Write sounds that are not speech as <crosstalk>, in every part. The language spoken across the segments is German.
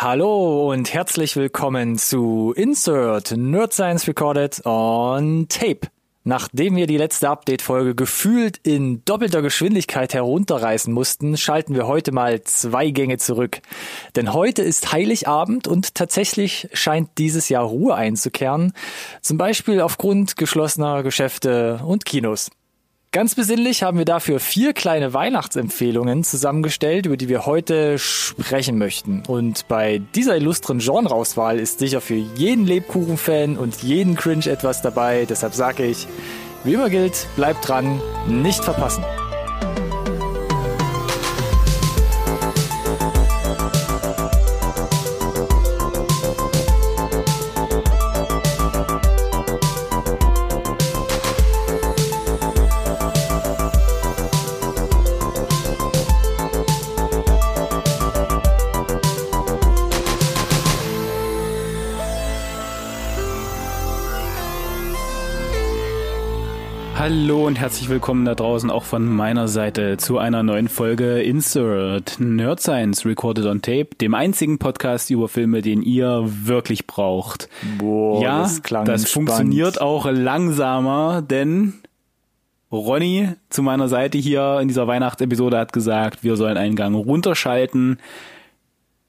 Hallo und herzlich willkommen zu Insert Nerd Science Recorded on Tape. Nachdem wir die letzte Update-Folge gefühlt in doppelter Geschwindigkeit herunterreißen mussten, schalten wir heute mal zwei Gänge zurück. Denn heute ist Heiligabend und tatsächlich scheint dieses Jahr Ruhe einzukehren. Zum Beispiel aufgrund geschlossener Geschäfte und Kinos. Ganz besinnlich haben wir dafür vier kleine Weihnachtsempfehlungen zusammengestellt, über die wir heute sprechen möchten. Und bei dieser illustren Genreauswahl ist sicher für jeden Lebkuchen-Fan und jeden Cringe etwas dabei. Deshalb sage ich, wie immer gilt, bleibt dran, nicht verpassen. Hallo und herzlich willkommen da draußen auch von meiner Seite zu einer neuen Folge Insert Nerd Science Recorded on Tape, dem einzigen Podcast über Filme, den ihr wirklich braucht. Boah, ja, das klang das entspannt. funktioniert auch langsamer, denn Ronny zu meiner Seite hier in dieser Weihnachtsepisode hat gesagt, wir sollen einen Gang runterschalten.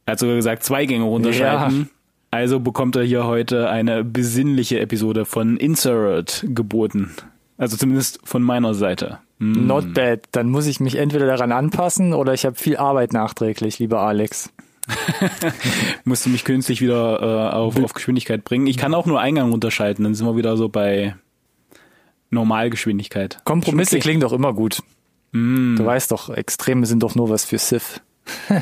Er hat sogar gesagt, zwei Gänge runterschalten. Also bekommt er hier heute eine besinnliche Episode von Insert geboten. Also zumindest von meiner Seite. Hm. Not bad. Dann muss ich mich entweder daran anpassen oder ich habe viel Arbeit nachträglich, lieber Alex. <laughs> Musst du mich künstlich wieder äh, auf, auf Geschwindigkeit bringen. Ich kann auch nur Eingang runterschalten, dann sind wir wieder so bei Normalgeschwindigkeit. Kompromisse okay. klingen doch immer gut. Mm. Du weißt doch, Extreme sind doch nur was für Sith. <laughs>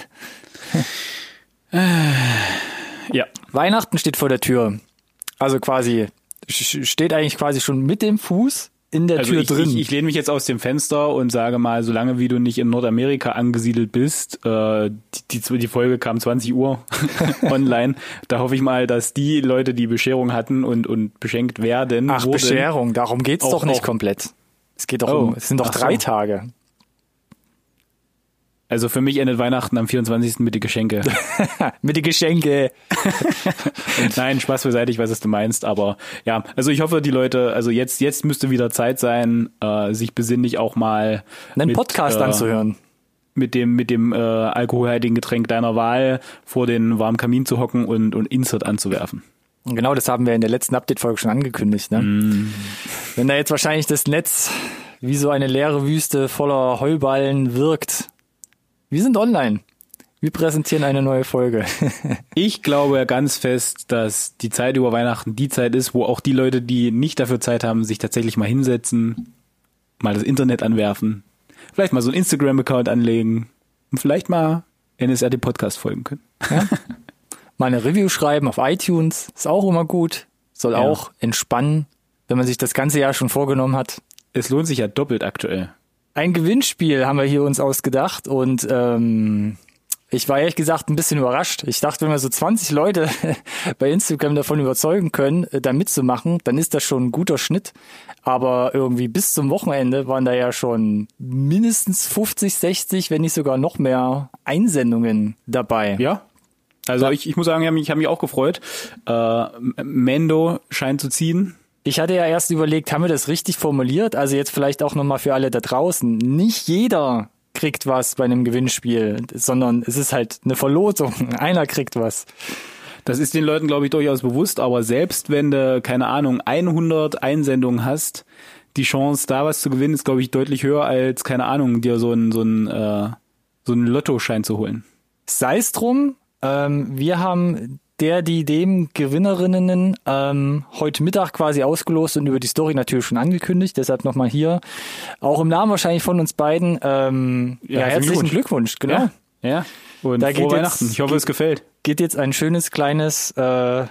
Ja, Weihnachten steht vor der Tür. Also quasi, steht eigentlich quasi schon mit dem Fuß in der also Tür ich, drin. ich, ich lehne mich jetzt aus dem Fenster und sage mal, solange wie du nicht in Nordamerika angesiedelt bist, äh, die, die, die Folge kam 20 Uhr <laughs> online, da hoffe ich mal, dass die Leute, die Bescherung hatten und, und beschenkt werden, Ach, wurden, Bescherung, darum geht's doch nicht auch- komplett. Es geht doch Oh, um, es sind doch ach so. drei Tage. Also für mich endet Weihnachten am 24. mit die Geschenke. Mit den Geschenke. <laughs> <laughs> Nein, Spaß beiseite, ich weiß, was du meinst, aber ja, also ich hoffe, die Leute, also jetzt, jetzt müsste wieder Zeit sein, äh, sich besinnlich auch mal Einen mit, Podcast äh, anzuhören. mit dem, mit dem äh, alkoholhaltigen Getränk deiner Wahl vor den warmen Kamin zu hocken und, und Insert anzuwerfen. Genau das haben wir in der letzten Update-Folge schon angekündigt. Ne? Mm. Wenn da jetzt wahrscheinlich das Netz wie so eine leere Wüste voller Heuballen wirkt. Wir sind online. Wir präsentieren eine neue Folge. <laughs> Ich glaube ganz fest, dass die Zeit über Weihnachten die Zeit ist, wo auch die Leute, die nicht dafür Zeit haben, sich tatsächlich mal hinsetzen, mal das Internet anwerfen, vielleicht mal so einen Instagram-Account anlegen und vielleicht mal NSRT Podcast folgen können. <laughs> Mal eine Review schreiben auf iTunes. Ist auch immer gut. Soll Ja. auch entspannen, wenn man sich das ganze Jahr schon vorgenommen hat. Es lohnt sich ja doppelt aktuell. Ein Gewinnspiel haben wir hier uns ausgedacht und ähm, ich war ehrlich gesagt ein bisschen überrascht. Ich dachte, wenn wir so 20 Leute <laughs> bei Instagram davon überzeugen können, äh, da mitzumachen, dann ist das schon ein guter Schnitt. Aber irgendwie bis zum Wochenende waren da ja schon mindestens 50, 60, wenn nicht sogar noch mehr Einsendungen dabei. Ja. Also ich, ich muss sagen, ich habe mich, hab mich auch gefreut. Äh, Mendo scheint zu ziehen. Ich hatte ja erst überlegt, haben wir das richtig formuliert? Also jetzt vielleicht auch nochmal für alle da draußen. Nicht jeder kriegt was bei einem Gewinnspiel, sondern es ist halt eine Verlosung. <laughs> Einer kriegt was. Das ist den Leuten, glaube ich, durchaus bewusst, aber selbst wenn du, keine Ahnung, 100 Einsendungen hast, die Chance, da was zu gewinnen, ist, glaube ich, deutlich höher als, keine Ahnung, dir so einen so einen, äh, so einen Lottoschein zu holen. Sei es drum, ähm, wir haben der, die dem Gewinnerinnen ähm, heute Mittag quasi ausgelost und über die Story natürlich schon angekündigt. Deshalb nochmal hier, auch im Namen wahrscheinlich von uns beiden, ähm, ja, Ja, herzlichen Glückwunsch. Glückwunsch. Genau. Ja. Und Da frohe geht jetzt- Weihnachten. Ich hoffe, es gefällt. Geht jetzt ein schönes kleines äh,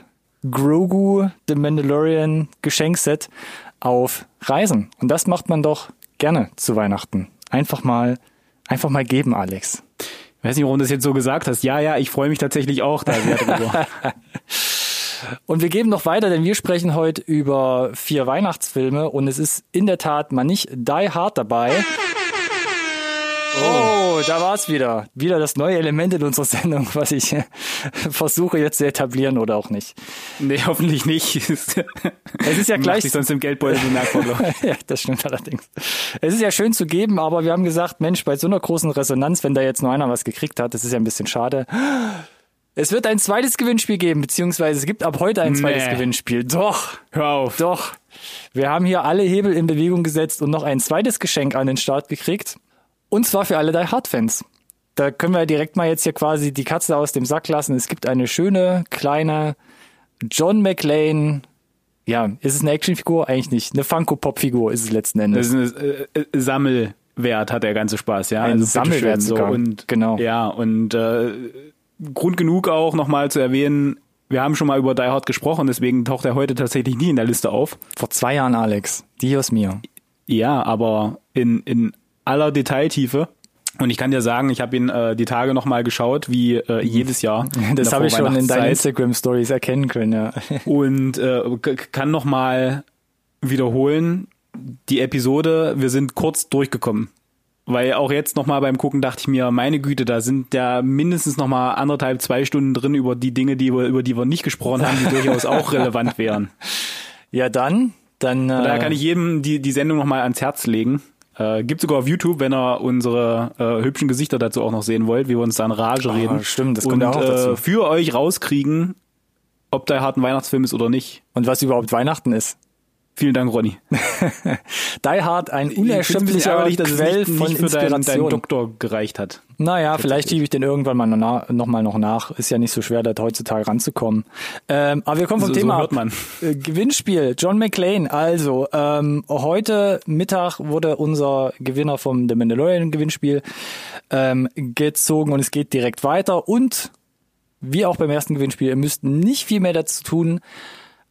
Grogu The Mandalorian Geschenkset auf Reisen. Und das macht man doch gerne zu Weihnachten. Einfach mal, einfach mal geben, Alex. Ich weiß nicht, warum du das jetzt so gesagt hast. Ja, ja, ich freue mich tatsächlich auch da sehr drüber. <laughs> Und wir geben noch weiter, denn wir sprechen heute über vier Weihnachtsfilme und es ist in der Tat mal nicht Die Hard dabei. Oh, So, da war's wieder. Wieder das neue Element in unserer Sendung, <laughs> was ich versuche jetzt zu etablieren oder auch nicht. Nee, hoffentlich nicht. Es ist ja gleich. Sich sonst im Geldbeutel glaube <laughs> ich. ja, das stimmt allerdings. Es ist ja schön zu geben, aber wir haben gesagt, Mensch, bei so einer großen Resonanz, wenn da jetzt nur einer was gekriegt hat, das ist ja ein bisschen schade. Es wird ein zweites Gewinnspiel geben, beziehungsweise es gibt ab heute ein zweites Nee. Gewinnspiel. Doch, Hör auf. doch. Wir haben hier alle Hebel in Bewegung gesetzt und noch ein zweites Geschenk an den Start gekriegt. Und zwar für alle Die Hard Fans. Da können wir direkt mal jetzt hier quasi die Katze aus dem Sack lassen. Es gibt eine schöne, kleine John McClane. Ja, ist es eine Actionfigur? Eigentlich nicht. Eine Funko-Pop-Figur ist es letzten Endes. Das ist ein äh, äh, Sammelwert, hat der ganze Spaß, ja. Ein Also Sammelwert so. Und, Genau. Ja, und äh, Grund genug auch nochmal zu erwähnen, wir haben schon mal über Die Hard gesprochen, deswegen taucht er heute tatsächlich nie in der Liste auf. Vor zwei Jahren, Alex. Dios mio. Ja, aber in, in aller Detailtiefe. Und ich kann dir sagen, ich habe ihn äh, die Tage nochmal geschaut, wie äh, jedes Jahr. <laughs> Das habe ich schon in deinen. Instagram-Stories erkennen können, ja. <laughs> und äh, kann nochmal wiederholen, die Episode, wir sind kurz durchgekommen. Weil auch jetzt nochmal beim Gucken dachte ich mir, meine Güte, da sind ja mindestens nochmal anderthalb, zwei Stunden drin über die Dinge, die wir, über die wir nicht gesprochen haben, die <laughs> durchaus auch relevant wären. Ja, dann, dann. Äh, Da kann ich jedem die, die Sendung nochmal ans Herz legen. Äh, gibt sogar auf YouTube, wenn ihr unsere äh, hübschen Gesichter dazu auch noch sehen wollt, wie wir uns da in Rage reden. Ah, stimmt, das und kommt ja auch dazu. Äh, für euch rauskriegen, ob der hart ein Weihnachtsfilm ist oder nicht. Und was überhaupt Weihnachten ist. Vielen Dank, Ronny. <laughs> Die Hard, ein unerschöpflicher Quell nicht, von nicht für deinen, deinen Doktor gereicht hat. Naja, vielleicht schiebe ich den irgendwann mal na, noch mal noch nach. Ist ja nicht so schwer, da heutzutage ranzukommen. Ähm, aber wir kommen vom So- so Thema hört ab. man. Äh, Gewinnspiel, John McClane. Also, ähm, heute Mittag wurde unser Gewinner vom The Mandalorian Gewinnspiel ähm, gezogen und es geht direkt weiter. Und wie auch beim ersten Gewinnspiel, ihr müsst nicht viel mehr dazu tun,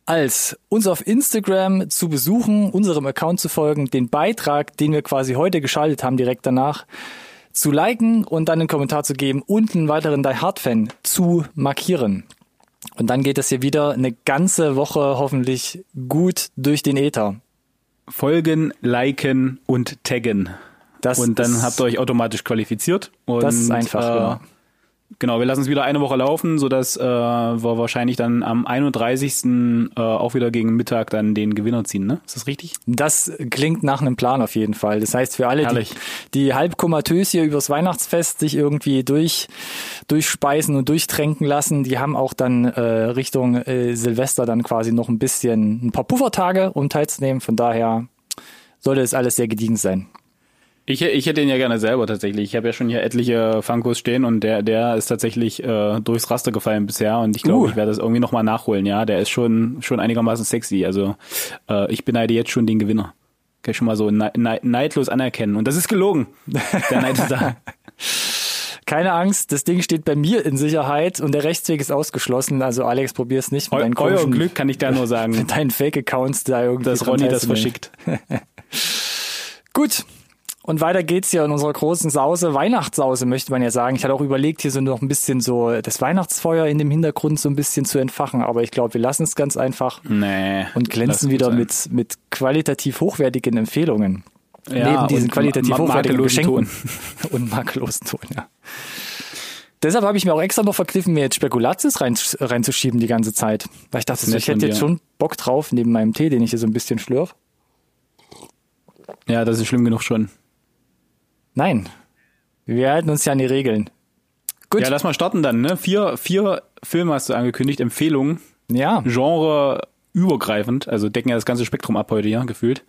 als uns auf Instagram zu besuchen, unserem Account zu folgen, den Beitrag, den wir quasi heute geschaltet haben, direkt danach zu liken und dann einen Kommentar zu geben und einen weiteren Die Hard Fan zu markieren. Und dann geht es hier wieder eine ganze Woche hoffentlich gut durch den Äther. Folgen, liken und taggen. Das und dann habt ihr euch automatisch qualifiziert. Und, Das ist einfach, äh, genau. Genau, wir lassen es wieder eine Woche laufen, sodass äh, wir wahrscheinlich dann am 31. Äh, auch wieder gegen Mittag dann den Gewinner ziehen, ne? Ist das richtig? Das klingt nach einem Plan auf jeden Fall. Das heißt, für alle, die, Herrlich. die halb komatös hier übers Weihnachtsfest sich irgendwie durch, durchspeisen und durchtränken lassen, die haben auch dann äh, Richtung äh, Silvester dann quasi noch ein bisschen, ein paar Puffertage, um teilzunehmen. Von daher sollte es alles sehr gediegen sein. Ich, ich hätte ihn ja gerne selber tatsächlich. Ich habe ja schon hier etliche Funkos stehen und der, der ist tatsächlich äh, durchs Raster gefallen bisher und ich glaube, Uh. ich werde das irgendwie nochmal nachholen, ja. Der ist schon, schon einigermaßen sexy. Also äh, ich beneide jetzt schon den Gewinner. Kann ich schon mal so ne ne neidlos anerkennen. Und das ist gelogen. <laughs> Der Neid ist da. Keine Angst, das Ding steht bei mir in Sicherheit und der Rechtsweg ist ausgeschlossen. Also Alex, probier's nicht mit Eu deinen euer Glück kann ich da nur sagen, <laughs> mit deinen Fake-Accounts da irgendwie dass Ronny das verschickt. <laughs> Gut. Und weiter geht's hier in unserer großen Sause. Weihnachtssause möchte man ja sagen. Ich hatte auch überlegt, hier so noch ein bisschen so das Weihnachtsfeuer in dem Hintergrund so ein bisschen zu entfachen. Aber ich glaube, wir lassen es ganz einfach Nee. und glänzen wieder sein. mit, mit qualitativ hochwertigen Empfehlungen. Ja, Neben diesen qualitativ hochwertigen Geschenken. <laughs> Und makellosen Ton, ja. Deshalb habe ich mir auch extra noch verkniffen, mir jetzt Spekulatius rein, reinzuschieben die ganze Zeit. Weil ich dachte, ich hätte jetzt schon Bock drauf, neben meinem Tee, den ich hier so ein bisschen schlürf. Ja, das ist schlimm genug schon. Nein. Wir halten uns ja an die Regeln. Gut. Ja, lass mal starten dann, ne? Vier, vier Filme hast du angekündigt, Empfehlungen, Ja. Genre übergreifend, also decken ja das ganze Spektrum ab heute, ja, gefühlt.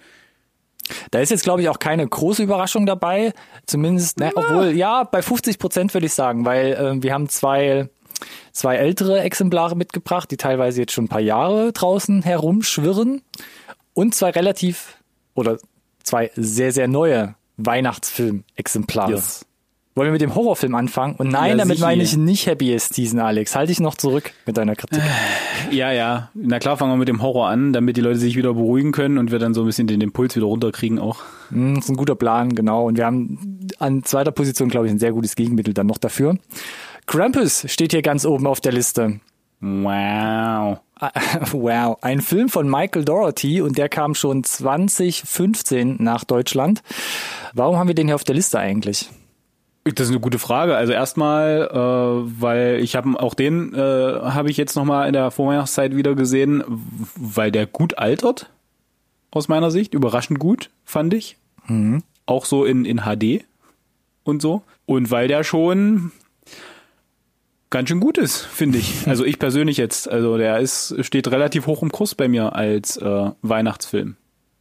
Da ist jetzt, glaube ich, auch keine große Überraschung dabei. Zumindest, ne, obwohl, ja, bei 50 Prozent würde ich sagen, weil äh, wir haben zwei, zwei ältere Exemplare mitgebracht, die teilweise jetzt schon ein paar Jahre draußen herumschwirren. Und zwei relativ, oder zwei sehr, sehr neue Weihnachtsfilm-Exemplare. Yes. Wollen wir mit dem Horrorfilm anfangen? Und nein, Ja, damit sicher. meine ich nicht Happy Season, Alex. Halte ich noch zurück mit deiner Kritik. Ja, ja. Na klar, fangen wir mit dem Horror an, damit die Leute sich wieder beruhigen können und wir dann so ein bisschen den Impuls wieder runterkriegen auch. Hm, ist ein guter Plan, genau. Und wir haben an zweiter Position, glaube ich, ein sehr gutes Gegenmittel dann noch dafür. Krampus steht hier ganz oben auf der Liste. Wow. <laughs> Wow, ein Film von Michael Doherty und der kam schon 2015 nach Deutschland. Warum haben wir den hier auf der Liste eigentlich? Das ist eine gute Frage. Also erstmal, äh, weil ich habe auch den äh, habe ich jetzt noch mal in der Vorweihnachtszeit wieder gesehen, weil der gut altert aus meiner Sicht, überraschend gut fand ich, mhm. auch so in in HD und so und weil der schon ganz schön gut ist, finde ich. Also ich persönlich jetzt, also der ist steht relativ hoch im Kurs bei mir als äh, Weihnachtsfilm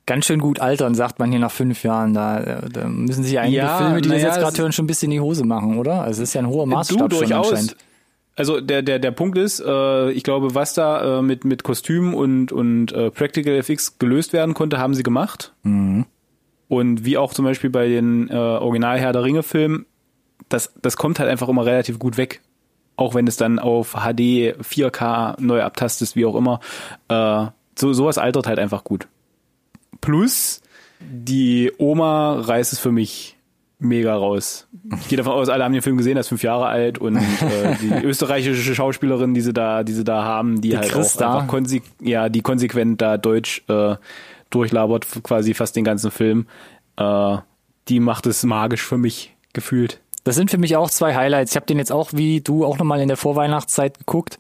ganz schön gut altern, sagt man hier nach fünf Jahren. Da, da müssen sich einige ja, Filme, die das ja, jetzt gerade hören, schon ein bisschen in die Hose machen, oder? Also es ist ja ein hoher Maßstab du, durchaus. schon anscheinend. Also der der der Punkt ist, äh, ich glaube, was da äh, mit mit Kostüm und und äh, Practical FX gelöst werden konnte, haben sie gemacht. Mhm. Und wie auch zum Beispiel bei den äh, Original Herr der Ringe Filmen, das das kommt halt einfach immer relativ gut weg. Auch wenn es dann auf HD, 4K neu abtastest, wie auch immer. Äh, so sowas altert halt einfach gut. Plus, die Oma reißt es für mich mega raus. Ich gehe davon aus, alle haben den Film gesehen, er ist fünf Jahre alt und äh, die <laughs> österreichische Schauspielerin, die sie da, die sie da haben, die, die halt Christa. auch einfach konse ja, die konsequent da Deutsch äh, durchlabert, quasi fast den ganzen Film. Äh, die macht es magisch für mich gefühlt. Das sind für mich auch zwei Highlights. Ich habe den jetzt auch wie du auch nochmal in der Vorweihnachtszeit geguckt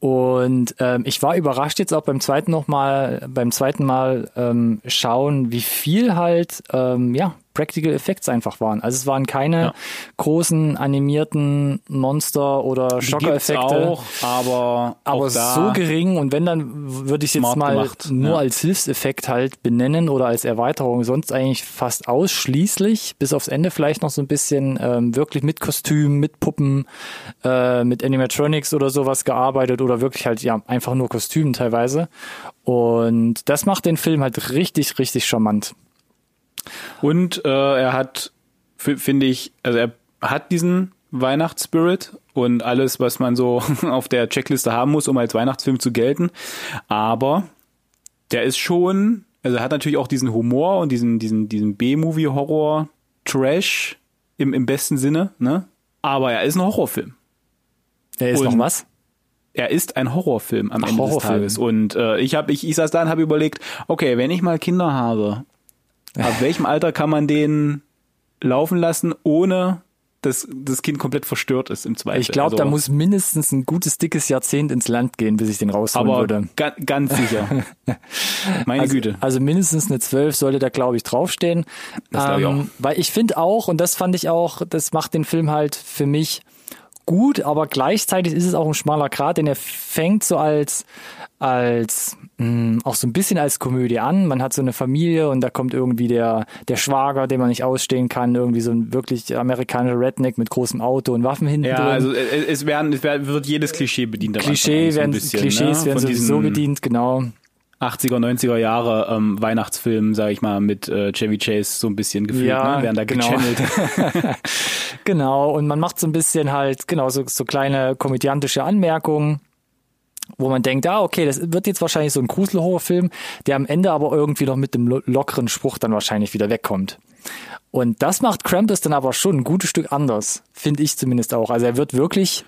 und ähm, ich war überrascht jetzt auch beim zweiten noch mal, beim zweiten Mal ähm, schauen, wie viel halt ähm, ja Practical Effects einfach waren. Also es waren keine ja. großen animierten Monster oder Schockereffekte. aber aber auch so gering und wenn dann würde ich jetzt mal gemacht. nur ja. als Hilfseffekt halt benennen oder als Erweiterung. Sonst eigentlich fast ausschließlich bis aufs Ende vielleicht noch so ein bisschen ähm, wirklich mit Kostüm, mit Puppen, äh, mit Animatronics oder sowas gearbeitet oder wirklich halt ja einfach nur Kostümen teilweise. Und das macht den Film halt richtig richtig charmant. Und äh, er hat, finde ich, also er hat diesen Weihnachtsspirit und alles, was man so <laughs> auf der Checkliste haben muss, um als Weihnachtsfilm zu gelten. Aber der ist schon, also er hat natürlich auch diesen Humor und diesen, diesen, diesen B-Movie-Horror-Trash im, im besten Sinne, ne? Aber er ist ein Horrorfilm. Er ist und noch was? Er ist ein Horrorfilm am Ach, Ende Horrorfilm. des Tages. Und äh, ich habe, ich, ich saß da und habe überlegt, okay, wenn ich mal Kinder habe Ab welchem Alter kann man den laufen lassen, ohne dass das Kind komplett verstört ist im Zweifel. Ich glaube, also, da muss mindestens ein gutes, dickes Jahrzehnt ins Land gehen, bis ich den rausholen aber würde. Ga ganz sicher. <laughs> Meine also, Güte. Also mindestens eine 12 sollte da, glaube ich, draufstehen. Das ähm, ich auch. Weil ich finde auch, und das fand ich auch, das macht den Film halt für mich gut, aber gleichzeitig ist es auch ein schmaler Grat, denn er fängt so als als mh, hm, auch so ein bisschen als Komödie an. Man hat so eine Familie und da kommt irgendwie der der Schwager, den man nicht ausstehen kann, irgendwie so ein wirklich amerikanischer Redneck mit großem Auto und Waffen hinten ja, drin. also es werden es wird jedes Klischee bedient. Klischee werden so bisschen, Klischees ne? werden sowieso bedient, genau. 80er, 90er Jahre ähm, Weihnachtsfilm, sage ich mal, mit äh, Chevy Chase so ein bisschen gefühlt, ja, ne? werden da genau. gechannelt. <laughs> <laughs> genau, und man macht so ein bisschen halt, genau, so, so kleine komödiantische Anmerkungen wo man denkt, ah, okay, das wird jetzt wahrscheinlich so ein Gruselhorrorfilm, der am Ende aber irgendwie noch mit dem lockeren Spruch dann wahrscheinlich wieder wegkommt. Und das macht Krampus dann aber schon ein gutes Stück anders, finde ich zumindest auch. Also er wird wirklich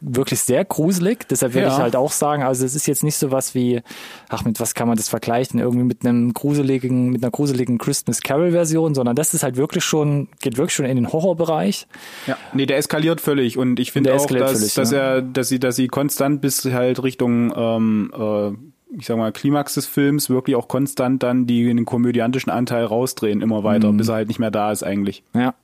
wirklich sehr gruselig. Deshalb würde ja. ich halt auch sagen, also es ist jetzt nicht so was wie, ach, mit was kann man das vergleichen? Irgendwie mit einem gruseligen, mit einer gruseligen Christmas Carol Version, sondern das ist halt wirklich schon, geht wirklich schon in den Horrorbereich. Ja, nee, der eskaliert völlig und ich finde auch, dass, völlig, dass ja. er, dass sie, dass sie konstant bis halt Richtung, ähm, äh, ich sag mal, Klimax des Films wirklich auch konstant dann die, den komödiantischen Anteil rausdrehen, immer weiter, mhm. bis er halt nicht mehr da ist eigentlich. Ja.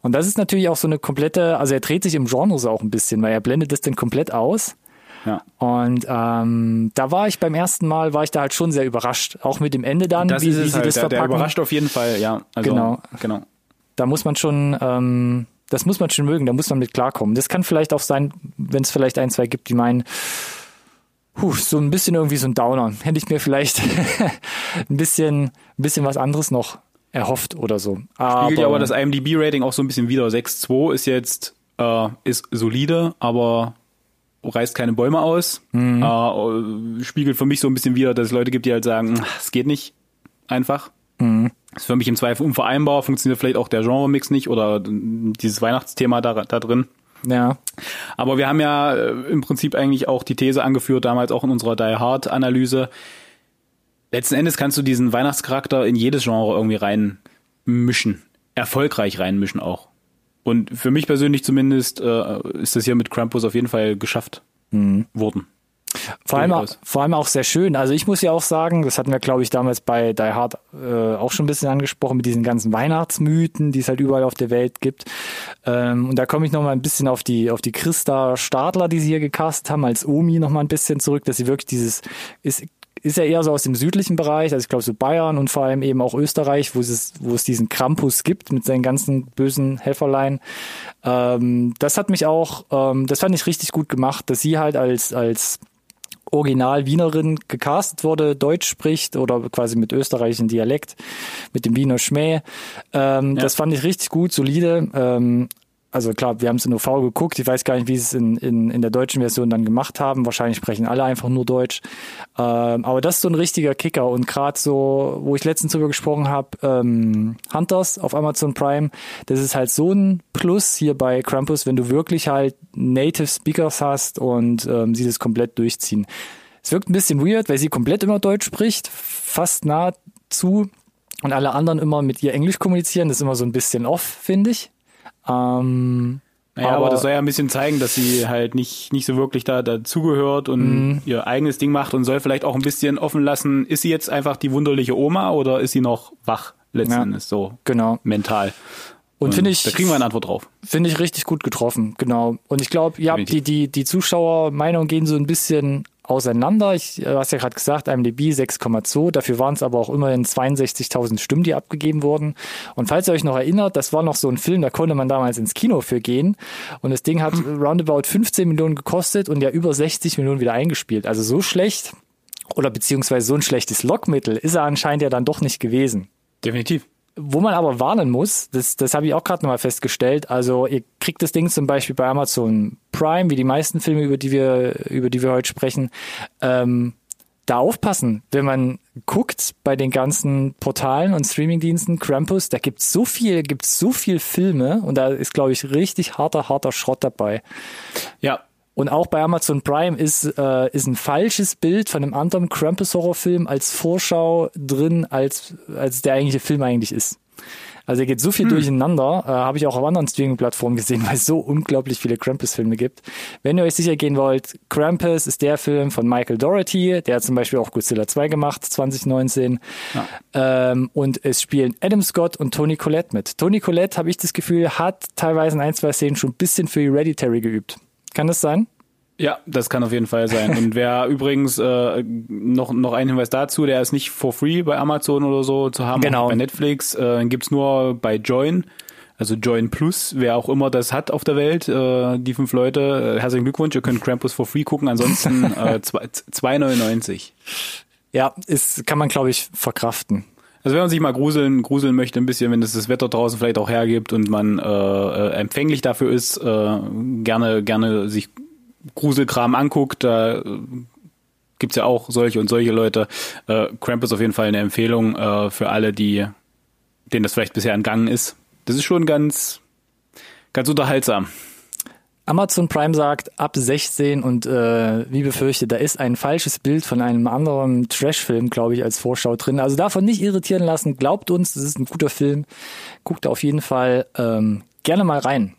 Und das ist natürlich auch so eine komplette, also er dreht sich im Genre so auch ein bisschen, weil er blendet das dann komplett aus. Ja. Und ähm, da war ich beim ersten Mal, war ich da halt schon sehr überrascht, auch mit dem Ende dann, das wie, wie sie halt, das verpacken. Der überrascht auf jeden Fall, ja. Also, genau. genau. Da muss man schon, ähm, das muss man schon mögen, da muss man mit klarkommen. Das kann vielleicht auch sein, wenn es vielleicht ein, zwei gibt, die meinen, Puh, so ein bisschen irgendwie so ein Downer. Hätte ich mir vielleicht <laughs> ein bisschen, ein bisschen was anderes noch erhofft oder so. Aber, Spiegelt ja aber das IMDb-Rating auch so ein bisschen wieder. 6.2 ist jetzt äh, ist solide, aber reißt keine Bäume aus. Mhm. Äh, spiegelt für mich so ein bisschen wieder, dass es Leute gibt, die halt sagen, es geht nicht einfach. Mhm. Ist für mich im Zweifel unvereinbar, funktioniert vielleicht auch der Genre-Mix nicht oder dieses Weihnachtsthema da, da drin. Ja. Aber wir haben ja äh, im Prinzip eigentlich auch die These angeführt, damals auch in unserer Die Hard-Analyse, letzten Endes kannst du diesen Weihnachtscharakter in jedes Genre irgendwie reinmischen. Erfolgreich reinmischen auch. Und für mich persönlich zumindest äh, ist das hier mit Krampus auf jeden Fall geschafft Mhm. worden. Vor allem, Durchaus. vor allem auch sehr schön. Also ich muss ja auch sagen, das hatten wir, glaube ich, damals bei Die Hard äh, auch schon ein bisschen angesprochen mit diesen ganzen Weihnachtsmythen, die es halt überall auf der Welt gibt. Ähm, und da komme ich noch mal ein bisschen auf die auf die Christa Stadler, die sie hier gecastet haben, als Omi noch mal ein bisschen zurück, dass sie wirklich dieses ist ist ja eher so aus dem südlichen Bereich, also ich glaube so Bayern und vor allem eben auch Österreich, wo es, wo es diesen Krampus gibt mit seinen ganzen bösen Helferlein. Ähm, das hat mich auch, ähm, das fand ich richtig gut gemacht, dass sie halt als, als Original Wienerin gecastet wurde, Deutsch spricht oder quasi mit österreichischen Dialekt, mit dem Wiener Schmäh. Ähm, Das fand ich richtig gut, solide. Ähm, also klar, wir haben es in OV geguckt. Ich weiß gar nicht, wie sie es in, in, in der deutschen Version dann gemacht haben. Wahrscheinlich sprechen alle einfach nur Deutsch. Ähm, aber das ist so ein richtiger Kicker. Und gerade so, wo ich letztens drüber gesprochen habe, ähm, Hunters auf Amazon Prime, das ist halt so ein Plus hier bei Krampus, wenn du wirklich halt Native Speakers hast und ähm, sie das komplett durchziehen. Es wirkt ein bisschen weird, weil sie komplett immer Deutsch spricht, fast nahezu. Und alle anderen immer mit ihr Englisch kommunizieren. Das ist immer so ein bisschen off, finde ich. Ähm, Naja, aber, Aber- das soll ja ein bisschen zeigen, dass sie halt nicht, nicht so wirklich da dazugehört und Mhm. ihr eigenes Ding macht und soll vielleicht auch ein bisschen offen lassen, ist sie jetzt einfach die wunderliche Oma oder ist sie noch wach letzten Ja. Endes so genau. mental? Und finde ich, Da kriegen wir eine Antwort drauf. finde ich richtig gut getroffen, genau. Und ich glaube, ja, die, die, die Zuschauermeinungen gehen so ein bisschen auseinander. Ich, äh, hast ja gerade gesagt, IMDb 6,2. Dafür waren es aber auch immerhin 62.000 Stimmen, die abgegeben wurden. Und falls ihr euch noch erinnert, das war noch so ein Film, da konnte man damals ins Kino für gehen. Und das Ding hat roundabout 15 Millionen gekostet und ja über 60 Millionen wieder eingespielt. Also so schlecht oder beziehungsweise so ein schlechtes Lockmittel ist er anscheinend ja dann doch nicht gewesen. Definitiv. Wo man aber warnen muss, das, das habe ich auch gerade nochmal festgestellt, also ihr kriegt das Ding zum Beispiel bei Amazon Prime, wie die meisten Filme, über die wir, über die wir heute sprechen, ähm, da aufpassen, wenn man guckt bei den ganzen Portalen und Streamingdiensten, Krampus, da gibt's so viel, gibt's so viel Filme und da ist, glaube ich, richtig harter, harter Schrott dabei. Ja, Und auch bei Amazon Prime ist, äh, ist ein falsches Bild von einem anderen Krampus-Horrorfilm als Vorschau drin, als, als der eigentliche Film eigentlich ist. Also er geht so viel durcheinander, äh, habe ich auch auf anderen Streaming-Plattformen gesehen, <laughs> weil es so unglaublich viele Krampus-Filme gibt. Wenn ihr euch sicher gehen wollt, Krampus ist der Film von Michael Doherty, der hat zum Beispiel auch Godzilla 2 gemacht, 2019. Ähm, und es spielen Adam Scott und Tony Collette mit. Tony Collette, habe ich das Gefühl, hat teilweise in ein, zwei Szenen schon ein bisschen für Hereditary geübt. Kann das sein? Ja, das kann auf jeden Fall sein. Und wer <laughs> übrigens äh, noch noch ein Hinweis dazu, der ist nicht for free bei Amazon oder so zu haben, Genau. bei Netflix, äh, gibt's nur bei Join, also Join Plus, wer auch immer das hat auf der Welt, äh, die fünf Leute, äh, herzlichen Glückwunsch, ihr könnt <laughs> Krampus for free gucken, ansonsten äh, zwei- 2,99. Ja, ist, kann man, glaube ich, verkraften. Also wenn man sich mal gruseln, gruseln möchte ein bisschen, wenn es das Wetter draußen vielleicht auch hergibt und man äh, äh, empfänglich dafür ist, äh, gerne gerne sich Gruselkram anguckt, da äh, gibt's ja auch solche und solche Leute. Äh, Cramp ist auf jeden Fall eine Empfehlung äh, für alle, die denen das vielleicht bisher entgangen ist. Das ist schon ganz ganz unterhaltsam. Amazon Prime sagt ab 16 und äh, wie befürchtet, da ist ein falsches Bild von einem anderen Trash-Film, glaube ich, als Vorschau drin. Also davon nicht irritieren lassen. Glaubt uns, das ist ein guter Film. Guckt auf jeden Fall ähm, gerne mal rein.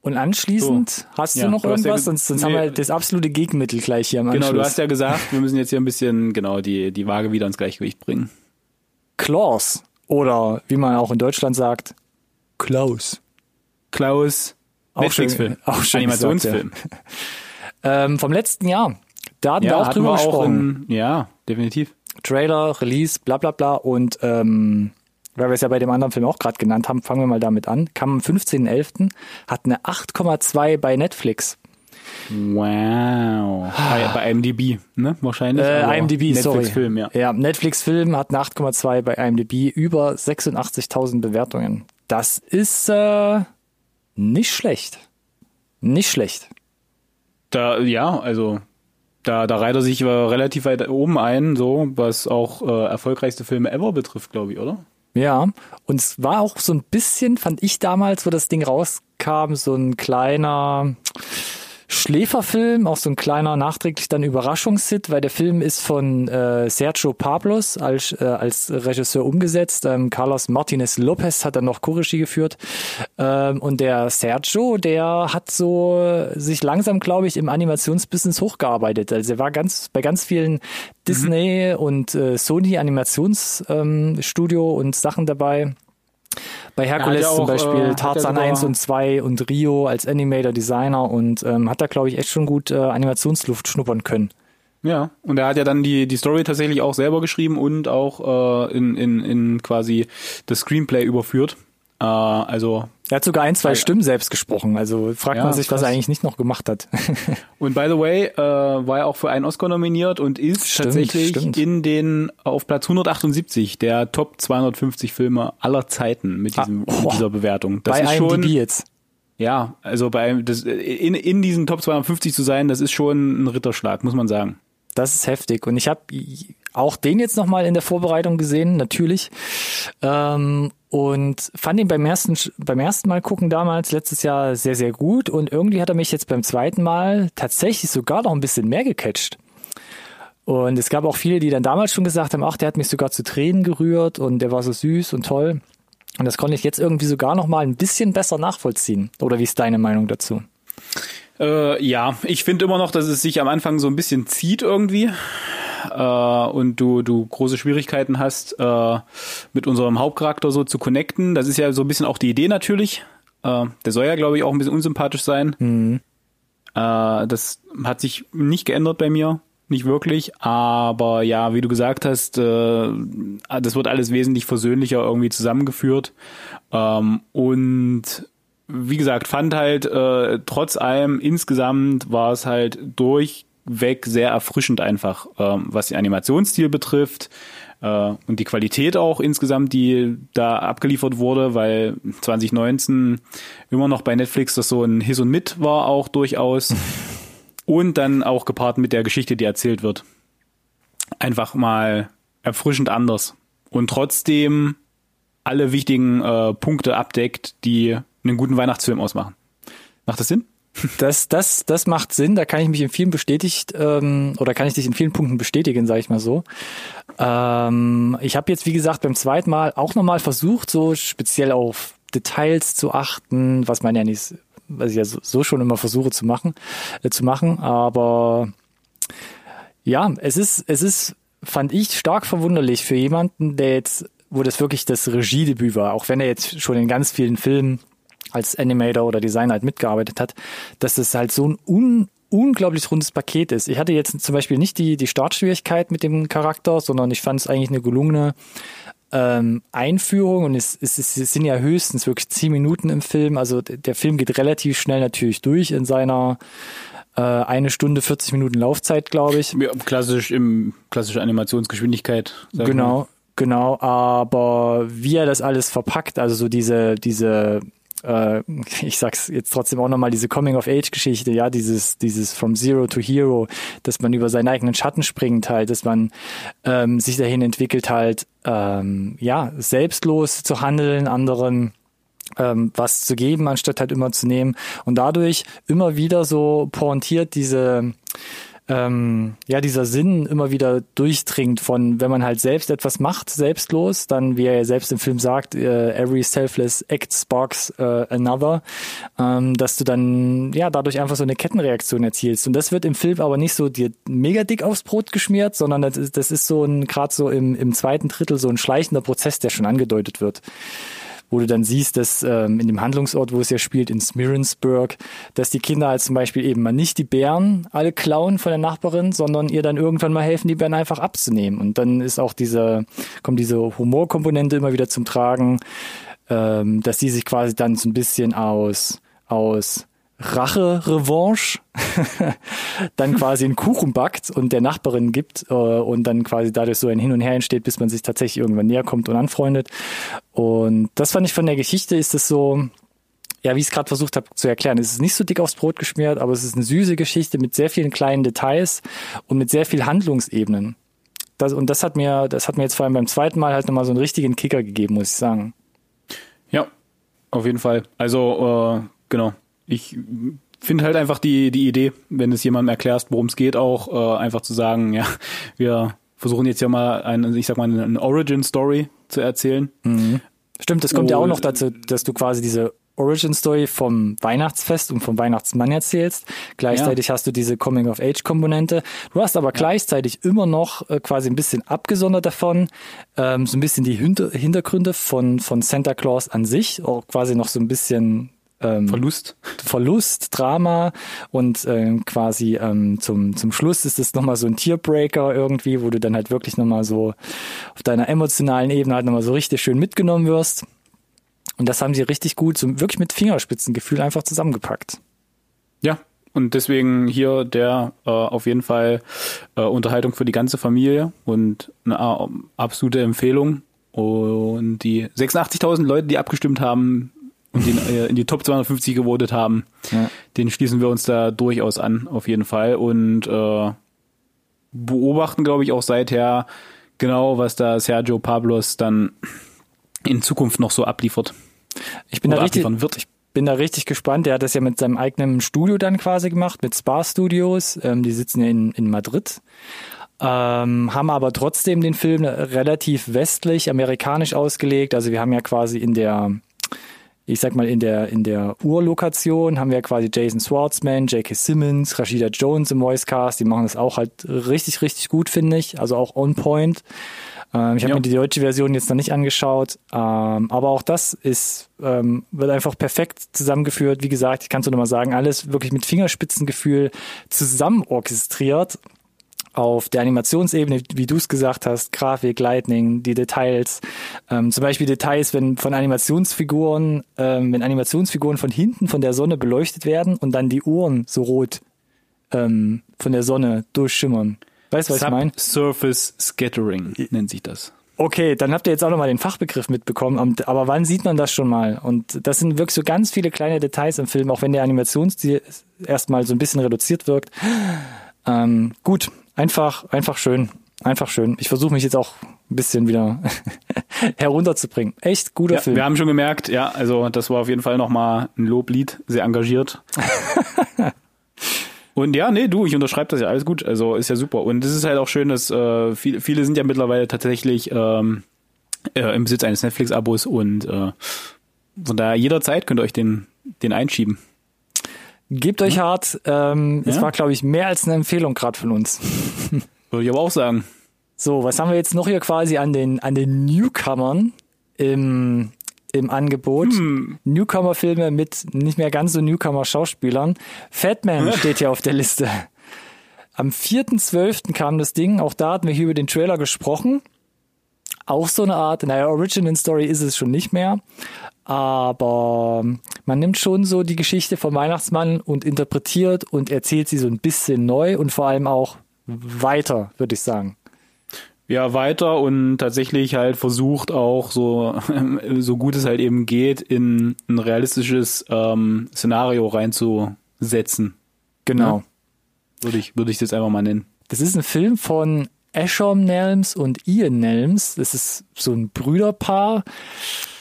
Und anschließend hast Ja, du noch du hast ja irgendwas, ge- sonst, sonst nee. haben wir das absolute Gegenmittel gleich hier am Genau, Anschluss. du hast ja gesagt, wir müssen jetzt hier ein bisschen genau die die Waage wieder ins Gleichgewicht bringen. Klaus oder wie man auch in Deutschland sagt, Klaus. Klaus Auch Netflix-Film, schön- <laughs> auch schön Animationsfilm. <laughs> Ähm, vom letzten Jahr. Da hatten wir auch drüber wir auch gesprochen. in, ja, definitiv. Trailer, Release, bla bla bla. Und ähm, weil wir es ja bei dem anderen Film auch gerade genannt haben, fangen wir mal damit an. Kam am 15.11., hat eine 8,2 bei Netflix. Wow. Bei, bei IMDb, ne? Wahrscheinlich. Äh, IMDb, sorry. Netflix-Film, ja. Ja, Netflix-Film hat eine 8,2 bei IMDb, über 86.000 Bewertungen. Das ist äh, nicht schlecht. Nicht schlecht. Da, ja, also da, da reiht er sich äh, relativ weit oben ein, so, was auch äh, erfolgreichste Filme ever betrifft, glaube ich, oder? Ja, und es war auch so ein bisschen, fand ich damals, wo das Ding rauskam, so ein kleiner Schläferfilm, auch so ein kleiner nachträglich dann Überraschungshit, weil der Film ist von äh, Sergio Pablos als, äh, als Regisseur umgesetzt. Ähm, Carlos Martinez Lopez hat dann noch Choregie geführt. Ähm, und der Sergio, der hat so sich langsam, glaube ich, im Animationsbusiness hochgearbeitet. Also er war ganz bei ganz vielen Disney mhm. und äh, Sony Animationsstudio ähm, und Sachen dabei. Bei Herkules ja zum Beispiel äh, Tarzan 1 und 2 und Rio als Animator, Designer und ähm, hat da, glaube ich, echt schon gut äh, Animationsluft schnuppern können. Ja, und er hat ja dann die, die Story tatsächlich auch selber geschrieben und auch äh, in, in, in quasi das Screenplay überführt. Äh, also er hat sogar ein, zwei Stimmen selbst gesprochen. Also fragt ja, man sich, krass. was er eigentlich nicht noch gemacht hat. <laughs> und by the way, äh, war er auch für einen Oscar nominiert und ist stimmt, tatsächlich stimmt. in den auf Platz 178 der Top 250 Filme aller Zeiten mit, diesem, ah, mit dieser Bewertung. Das bei ist schon jetzt. Ja, also bei das, in, in diesen Top 250 zu sein, das ist schon ein Ritterschlag, muss man sagen. Das ist heftig. Und ich habe auch den jetzt nochmal in der Vorbereitung gesehen, natürlich. Ähm, und fand ihn beim ersten, beim ersten Mal gucken damals, letztes Jahr, sehr, sehr gut. Und irgendwie hat er mich jetzt beim zweiten Mal tatsächlich sogar noch ein bisschen mehr gecatcht. Und es gab auch viele, die dann damals schon gesagt haben, ach, der hat mich sogar zu Tränen gerührt und der war so süß und toll. Und das konnte ich jetzt irgendwie sogar noch mal ein bisschen besser nachvollziehen. Oder wie ist deine Meinung dazu? Äh, ja, ich finde immer noch, dass es sich am Anfang so ein bisschen zieht irgendwie äh, und du, du große Schwierigkeiten hast, äh, mit unserem Hauptcharakter so zu connecten. Das ist ja so ein bisschen auch die Idee natürlich. Äh, der soll ja, glaube ich, auch ein bisschen unsympathisch sein. Mhm. Äh, das hat sich nicht geändert bei mir. Nicht wirklich, aber ja, wie du gesagt hast, äh, das wird alles wesentlich versöhnlicher irgendwie zusammengeführt. Ähm, und wie gesagt, fand halt äh, trotz allem insgesamt war es halt durch weg sehr erfrischend einfach, ähm, was den Animationsstil betrifft äh, und die Qualität auch insgesamt, die da abgeliefert wurde, weil 2019 immer noch bei Netflix das so ein His und Mit war auch durchaus <laughs> und dann auch gepaart mit der Geschichte, die erzählt wird. Einfach mal erfrischend anders und trotzdem alle wichtigen äh, Punkte abdeckt, die einen guten Weihnachtsfilm ausmachen. Macht das Sinn? Das, das, das macht Sinn. Da kann ich mich in vielen bestätigt ähm, oder kann ich dich in vielen Punkten bestätigen, sage ich mal so. Ähm, ich habe jetzt wie gesagt beim zweiten Mal auch nochmal versucht, so speziell auf Details zu achten, was man ja nicht, was ich ja so, so schon immer versuche zu machen, äh, zu machen. Aber ja, es ist, es ist, fand ich stark verwunderlich für jemanden, der jetzt, wo das wirklich das Regiedebüt war, auch wenn er jetzt schon in ganz vielen Filmen als Animator oder Designer halt mitgearbeitet hat, dass es halt so ein un unglaublich rundes Paket ist. Ich hatte jetzt zum Beispiel nicht die, die Startschwierigkeit mit dem Charakter, sondern ich fand es eigentlich eine gelungene ähm, Einführung und es, es, es sind ja höchstens wirklich zehn Minuten im Film. Also der Film geht relativ schnell natürlich durch in seiner äh, eine Stunde 40 Minuten Laufzeit, glaube ich. Ja, klassisch im klassische Animationsgeschwindigkeit. Genau, genau. Aber wie er das alles verpackt, also so diese diese äh, <laughs> ich sag's jetzt trotzdem auch nochmal, diese Coming-of-Age-Geschichte, ja, dieses, dieses From Zero to Hero, dass man über seinen eigenen Schatten springt halt, dass man ähm, sich dahin entwickelt halt, ähm, ja, selbstlos zu handeln, anderen ähm, was zu geben, anstatt halt immer zu nehmen. Und dadurch immer wieder so pointiert diese ähm, ja dieser Sinn immer wieder durchdringt von, wenn man halt selbst etwas macht, selbstlos, dann, wie er ja selbst im Film sagt, äh, every selfless act sparks äh, another, ähm, dass du dann ja dadurch einfach so eine Kettenreaktion erzielst. Und das wird im Film aber nicht so dir mega dick aufs Brot geschmiert, sondern das ist, das ist so ein, gerade so im, im zweiten Drittel so ein schleichender Prozess, der schon angedeutet wird wo du dann siehst, dass ähm, in dem Handlungsort, wo es ja spielt, in Smirensburg, dass die Kinder halt zum Beispiel eben mal nicht die Bären alle klauen von der Nachbarin, sondern ihr dann irgendwann mal helfen, die Bären einfach abzunehmen. Und dann ist auch diese, kommt diese Humorkomponente immer wieder zum Tragen, ähm, dass die sich quasi dann so ein bisschen aus, aus Rache, Revanche, <laughs> dann quasi einen Kuchen backt und der Nachbarin gibt äh, und dann quasi dadurch so ein Hin und Her entsteht, bis man sich tatsächlich irgendwann näher kommt und anfreundet. Und das fand ich von der Geschichte ist es so, ja, wie ich es gerade versucht habe zu erklären, es ist nicht so dick aufs Brot geschmiert, aber es ist eine süße Geschichte mit sehr vielen kleinen Details und mit sehr viel Handlungsebenen. Das, und das hat mir, das hat mir jetzt vor allem beim zweiten Mal halt nochmal so einen richtigen Kicker gegeben, muss ich sagen. Ja, auf jeden Fall. Also, äh, genau ich finde halt einfach die, die Idee, wenn es jemandem erklärst, worum es geht, auch äh, einfach zu sagen, ja, wir versuchen jetzt ja mal eine, ich sag mal, eine Origin-Story zu erzählen. Mhm. Stimmt, das kommt ja auch noch dazu, dass du quasi diese Origin Story vom Weihnachtsfest und vom Weihnachtsmann erzählst. Gleichzeitig ja. hast du diese Coming of Age Komponente. Du hast aber ja. gleichzeitig immer noch äh, quasi ein bisschen abgesondert davon, ähm, so ein bisschen die Hinter Hintergründe von, von Santa Claus an sich, auch quasi noch so ein bisschen ähm, Verlust. Verlust, Drama und ähm, quasi ähm, zum, zum Schluss ist es nochmal so ein Tierbreaker irgendwie, wo du dann halt wirklich nochmal so auf deiner emotionalen Ebene halt nochmal so richtig schön mitgenommen wirst. Und das haben sie richtig gut, so wirklich mit Fingerspitzengefühl einfach zusammengepackt. Ja, und deswegen hier der äh, auf jeden Fall äh, Unterhaltung für die ganze Familie und eine äh, absolute Empfehlung. Und die 86.000 Leute, die abgestimmt haben und den, äh, in die Top 250 gewotet haben, ja. den schließen wir uns da durchaus an, auf jeden Fall. Und äh, beobachten, glaube ich, auch seither genau, was da Sergio Pablos dann in Zukunft noch so abliefert. Ich bin da richtig, wird. ich bin da richtig gespannt. Er hat das ja mit seinem eigenen Studio dann quasi gemacht, mit Spa Studios. Ähm, die sitzen ja in, in Madrid. Ähm, haben aber trotzdem den Film relativ westlich, amerikanisch ausgelegt. Also wir haben ja quasi in der, ich sag mal, in der, in der Urlokation haben wir quasi Jason Schwartzman, J.K. Simmons, Rashida Jones im Voicecast. Die machen das auch halt richtig, richtig gut, finde ich. Also auch on point. Ähm, ich habe mir die deutsche Version jetzt noch nicht angeschaut, ähm, aber auch das ist ähm, wird einfach perfekt zusammengeführt. Wie gesagt, ich kann es nur noch mal sagen, alles wirklich mit Fingerspitzengefühl zusammen orchestriert auf der Animationsebene, wie du es gesagt hast, Grafik, Lightning, die Details, ähm, zum Beispiel Details, wenn von Animationsfiguren, ähm, wenn Animationsfiguren von hinten von der Sonne beleuchtet werden und dann die Uhren so rot ähm, von der Sonne durchschimmern. Weißt du, was ich meine? Surface Scattering nennt sich das. Okay, dann habt ihr jetzt auch nochmal den Fachbegriff mitbekommen. Aber wann sieht man das schon mal? Und das sind wirklich so ganz viele kleine Details im Film, auch wenn der Animationsstil erstmal so ein bisschen reduziert wirkt. Ähm, gut, einfach, einfach schön. Einfach schön. Ich versuche mich jetzt auch ein bisschen wieder <laughs> herunterzubringen. Echt guter ja, Film. Wir haben schon gemerkt, ja, also das war auf jeden Fall nochmal ein Loblied, sehr engagiert. <laughs> Und ja, nee, du, ich unterschreibe das ja alles gut. Also ist ja super. Und es ist halt auch schön, dass äh, viele, viele sind ja mittlerweile tatsächlich ähm, äh, im Besitz eines Netflix-Abos und äh, von daher jederzeit könnt ihr euch den, den einschieben. Gebt euch hart. Ähm, ja? Es war, glaube ich, mehr als eine Empfehlung gerade von uns. <laughs> Würde ich aber auch sagen. So, was haben wir jetzt noch hier quasi an den, an den Newcomern im im Angebot. Hm. Newcomer-Filme mit nicht mehr ganz so Newcomer-Schauspielern. Fatman steht hier auf der Liste. Am 4.12. kam das Ding, auch da hatten wir hier über den Trailer gesprochen. Auch so eine Art, naja, Original Story ist es schon nicht mehr, aber man nimmt schon so die Geschichte vom Weihnachtsmann und interpretiert und erzählt sie so ein bisschen neu und vor allem auch weiter, würde ich sagen ja weiter und tatsächlich halt versucht auch so <laughs> so gut es halt eben geht in ein realistisches ähm, Szenario reinzusetzen. Genau. Ja? Würde ich würde ich das einfach mal nennen. Das ist ein Film von Ashom Nelms und Ian Nelms. Das ist so ein Brüderpaar.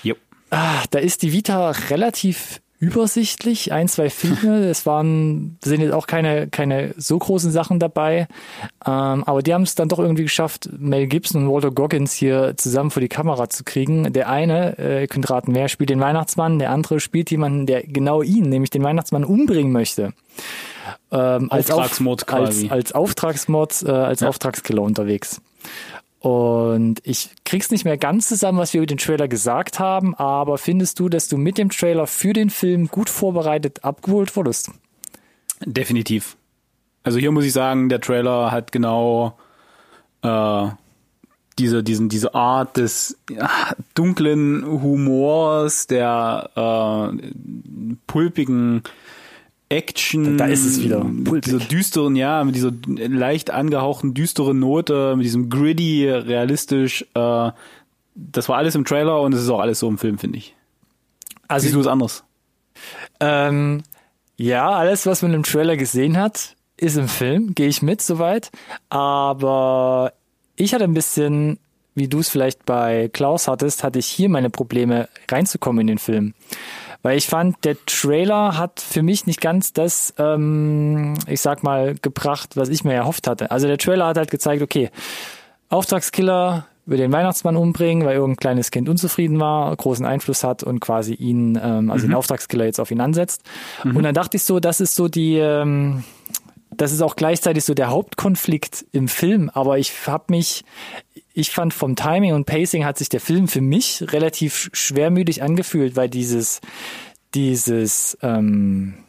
Yep. Ah, da ist die Vita relativ übersichtlich. Ein, zwei Filme. <laughs> Es waren, sind jetzt auch keine, keine so großen Sachen dabei. Ähm, aber die haben es dann doch irgendwie geschafft, Mel Gibson und Walter Goggins hier zusammen vor die Kamera zu kriegen. Der eine, äh, ihr könnt raten, wer spielt den Weihnachtsmann, der andere spielt jemanden, der genau ihn, nämlich den Weihnachtsmann, umbringen möchte. Ähm, als Auftragsmord Auf, quasi. Als, als Auftragsmord, äh, als ja. Auftragskiller unterwegs. Und ich krieg's nicht mehr ganz zusammen, was wir über den Trailer gesagt haben, aber findest du, dass du mit dem Trailer für den Film gut vorbereitet abgeholt wurdest? Definitiv. Also hier muss ich sagen, der Trailer hat genau äh, diese, diesen, diese Art des ja, dunklen Humors, der äh, pulpigen Action. Da ist es wieder. Mit dieser düsteren, ja, mit dieser leicht angehauchten düsteren Note, mit diesem gritty, realistisch. Äh, das war alles im Trailer und es ist auch alles so im Film, finde ich. Also Siehst du es anders? Ähm, ja, alles, was man im Trailer gesehen hat, ist im Film, gehe ich mit soweit. Aber ich hatte ein bisschen, wie du es vielleicht bei Klaus hattest, hatte ich hier meine Probleme reinzukommen in den Film Weil ich fand, der Trailer hat für mich nicht ganz das, ähm, ich sag mal, gebracht, was ich mir erhofft hatte. Also der Trailer hat halt gezeigt, okay, Auftragskiller will den Weihnachtsmann umbringen, weil irgendein kleines Kind unzufrieden war, großen Einfluss hat und quasi ihn, ähm, also mhm. den Auftragskiller jetzt auf ihn ansetzt. Mhm. Und dann dachte ich so, das ist so die, ähm, das ist auch gleichzeitig so der Hauptkonflikt im Film, aber ich habe mich, ich fand vom Timing und Pacing hat sich der Film für mich relativ schwermütig angefühlt, weil dieses, dieses, ähm,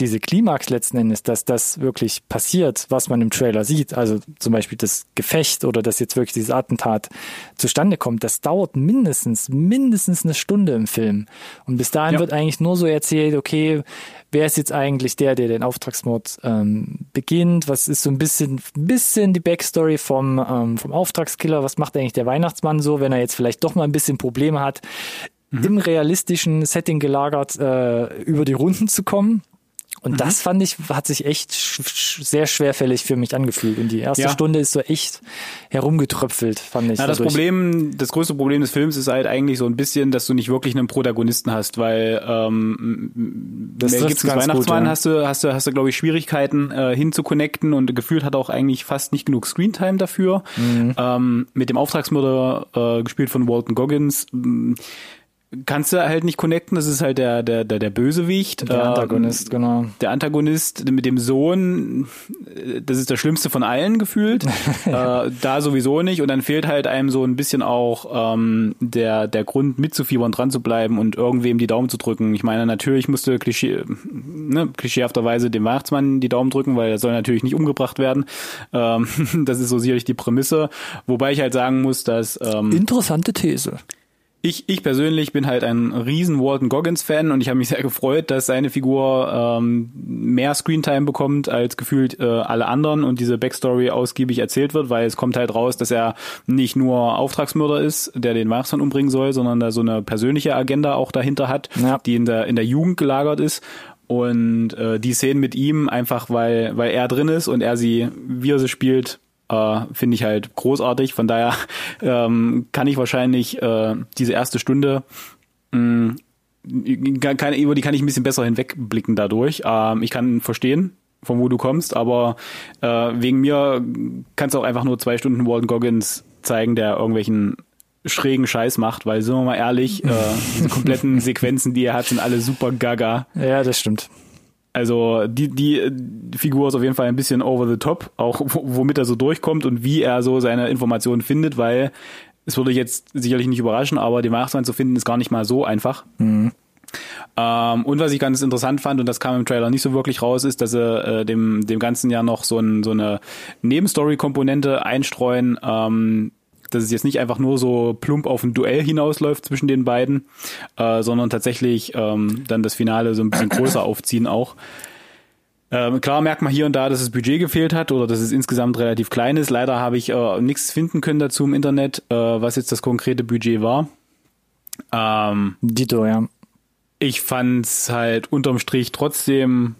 diese Klimax letzten Endes, dass das wirklich passiert, was man im Trailer sieht, also zum Beispiel das Gefecht oder dass jetzt wirklich dieses Attentat zustande kommt, das dauert mindestens, mindestens eine Stunde im Film. Und bis dahin ja. wird eigentlich nur so erzählt, okay, wer ist jetzt eigentlich der, der den Auftragsmord ähm, beginnt? Was ist so ein bisschen, bisschen die Backstory vom, ähm, vom Auftragskiller? Was macht eigentlich der Weihnachtsmann so, wenn er jetzt vielleicht doch mal ein bisschen Probleme hat, mhm. im realistischen Setting gelagert äh, über die Runden zu kommen? Und mhm. das fand ich, hat sich echt sch sehr schwerfällig für mich angefühlt. Und die erste ja. Stunde ist so echt herumgetröpfelt, fand ich. Na, das Problem, das größte Problem des Films ist halt eigentlich so ein bisschen, dass du nicht wirklich einen Protagonisten hast, weil ähm, das gibt's einen Weihnachtsmann, ja. hast du, hast du, hast du, glaube ich, Schwierigkeiten äh, hinzuconnecten und gefühlt hat auch eigentlich fast nicht genug Screentime dafür. Mhm. Ähm, mit dem Auftragsmörder, äh, gespielt von Walton Goggins, kannst du halt nicht connecten. Das ist halt der, der, der, der Bösewicht. Der Antagonist, ähm, genau. Der Antagonist mit dem Sohn, das ist der schlimmste von allen gefühlt. <laughs> äh, da sowieso nicht. Und dann fehlt halt einem so ein bisschen auch ähm, der, der Grund mitzufiebern, dran zu bleiben und irgendwem die Daumen zu drücken. Ich meine, natürlich musste Klischee, ne, klischeehafterweise dem Weihnachtsmann die Daumen drücken, weil er soll natürlich nicht umgebracht werden. Ähm, <laughs> das ist so sicherlich die Prämisse. Wobei ich halt sagen muss, dass... Ähm, Interessante These ich, ich persönlich bin halt ein riesen Walton Goggins Fan und ich habe mich sehr gefreut, dass seine Figur ähm, mehr Screentime bekommt als gefühlt äh, alle anderen und diese Backstory ausgiebig erzählt wird, weil es kommt halt raus, dass er nicht nur Auftragsmörder ist, der den Weihnachtsmann umbringen soll, sondern da so eine persönliche Agenda auch dahinter hat, ja. die in der in der Jugend gelagert ist und äh, die Szenen mit ihm einfach weil weil er drin ist und er sie wie er sie spielt äh, finde ich halt großartig. Von daher <laughs> ähm, kann ich wahrscheinlich äh, diese erste Stunde mh, mm, kann, über die kann ich ein bisschen besser hinwegblicken dadurch. Ähm, ich kann verstehen, von wo du kommst, aber äh, wegen mir kannst du auch einfach nur zwei Stunden Walton Goggins zeigen, der irgendwelchen schrägen Scheiß macht, weil sind wir mal ehrlich, äh, diese kompletten <laughs> Sequenzen, die er hat, sind alle super gaga. Ja, das stimmt. Also die, die, die Figur ist auf jeden Fall ein bisschen over the top, auch womit er so durchkommt und wie er so seine Informationen findet, weil es würde jetzt sicherlich nicht überraschen, aber den Weihnachtsmann zu finden ist gar nicht mal so einfach. Mhm. Ähm, und was ich ganz interessant fand, und das kam im Trailer nicht so wirklich raus, ist, dass sie äh, dem, dem ganzen Jahr noch so, ein, so eine Nebenstory-Komponente einstreuen, ähm, dass es jetzt nicht einfach nur so plump auf ein Duell hinausläuft zwischen den beiden, äh, sondern tatsächlich ähm, dann das Finale so ein bisschen größer aufziehen auch. Ähm, klar merkt man hier und da, dass das Budget gefehlt hat oder dass es insgesamt relativ klein ist. Leider habe ich äh, nichts finden können dazu im Internet, äh, was jetzt das konkrete Budget war. Ähm, Dito, ja. Ich fand's halt unterm Strich trotzdem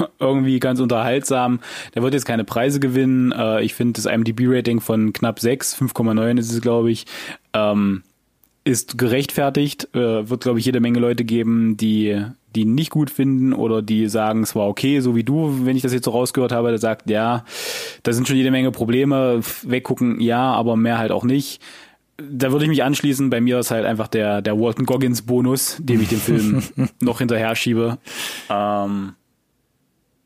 <laughs> irgendwie ganz unterhaltsam. Der wird jetzt keine Preise gewinnen. Äh, ich finde das IMDb-Rating von knapp 6, 5,9 ist es, glaube ich, ähm, ist gerechtfertigt. Äh, wird, glaube ich, jede Menge Leute geben, die die nicht gut finden oder die sagen, es war okay, so wie du, wenn ich das jetzt so rausgehört habe, der sagt, ja, da sind schon jede Menge Probleme, weggucken, ja, aber mehr halt auch nicht. Da würde ich mich anschließen. Bei mir ist halt einfach der, der Walton Goggins Bonus, dem ich den Film <laughs> noch hinterher schiebe. Ähm,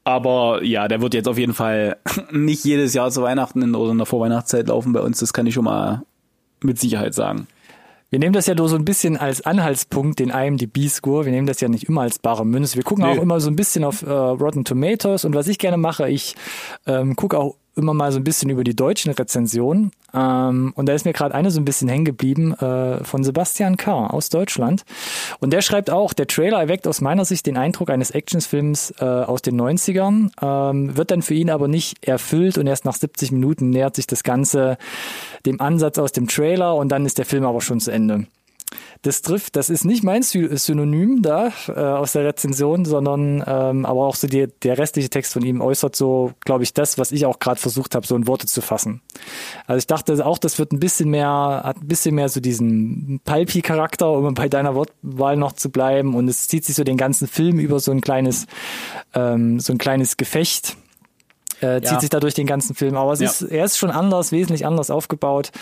aber ja, der wird jetzt auf jeden Fall <laughs> nicht jedes Jahr zu Weihnachten in, oder in der Vorweihnachtszeit laufen bei uns. Das kann ich schon mal mit Sicherheit sagen. Wir nehmen das ja nur so ein bisschen als Anhaltspunkt, den IMDb-Score. Wir nehmen das ja nicht immer als bare Münze. Wir gucken nee. auch immer so ein bisschen auf äh, Rotten Tomatoes. Und was ich gerne mache, ich ähm, gucke auch immer mal so ein bisschen über die deutschen Rezensionen. Ähm, und da ist mir gerade eine so ein bisschen hängen geblieben äh, von Sebastian K. aus Deutschland. Und der schreibt auch, der Trailer erweckt aus meiner Sicht den Eindruck eines Actionsfilms äh, aus den 90ern, ähm, wird dann für ihn aber nicht erfüllt und erst nach 70 Minuten nähert sich das Ganze dem Ansatz aus dem Trailer und dann ist der Film aber schon zu Ende. Das trifft, das ist nicht mein Sy- Synonym da äh, aus der Rezension, sondern ähm, aber auch so die, der restliche Text von ihm äußert so, glaube ich, das, was ich auch gerade versucht habe, so in Worte zu fassen. Also ich dachte auch, das wird ein bisschen mehr, hat ein bisschen mehr so diesen Palpi-Charakter, um bei deiner Wortwahl noch zu bleiben. Und es zieht sich so den ganzen Film über so ein kleines, ähm, so ein kleines Gefecht äh, zieht Ja. sich da durch den ganzen Film. Aber es Ja. ist, er ist schon anders, wesentlich anders aufgebaut.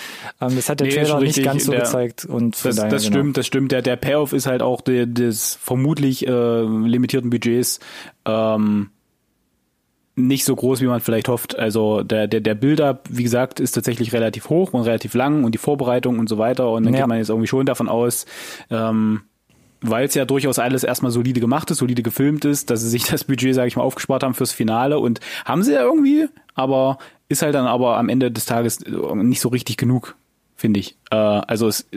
Ähm, das hat der Nee, Trailer nicht ganz so Der- gezeigt. Und Das, daher, das genau. stimmt, das stimmt. Der, der Payoff ist halt auch de, des vermutlich äh, limitierten Budgets ähm, nicht so groß, wie man vielleicht hofft. Also der, der, der Build-up, wie gesagt, ist tatsächlich relativ hoch und relativ lang und die Vorbereitung und so weiter. Und dann Ja. geht man jetzt irgendwie schon davon aus, ähm, weil es ja durchaus alles erstmal solide gemacht ist, solide gefilmt ist, dass sie sich das Budget, sage ich mal, aufgespart haben fürs Finale und haben sie ja irgendwie, aber ist halt dann aber am Ende des Tages nicht so richtig genug, finde ich. Äh, also es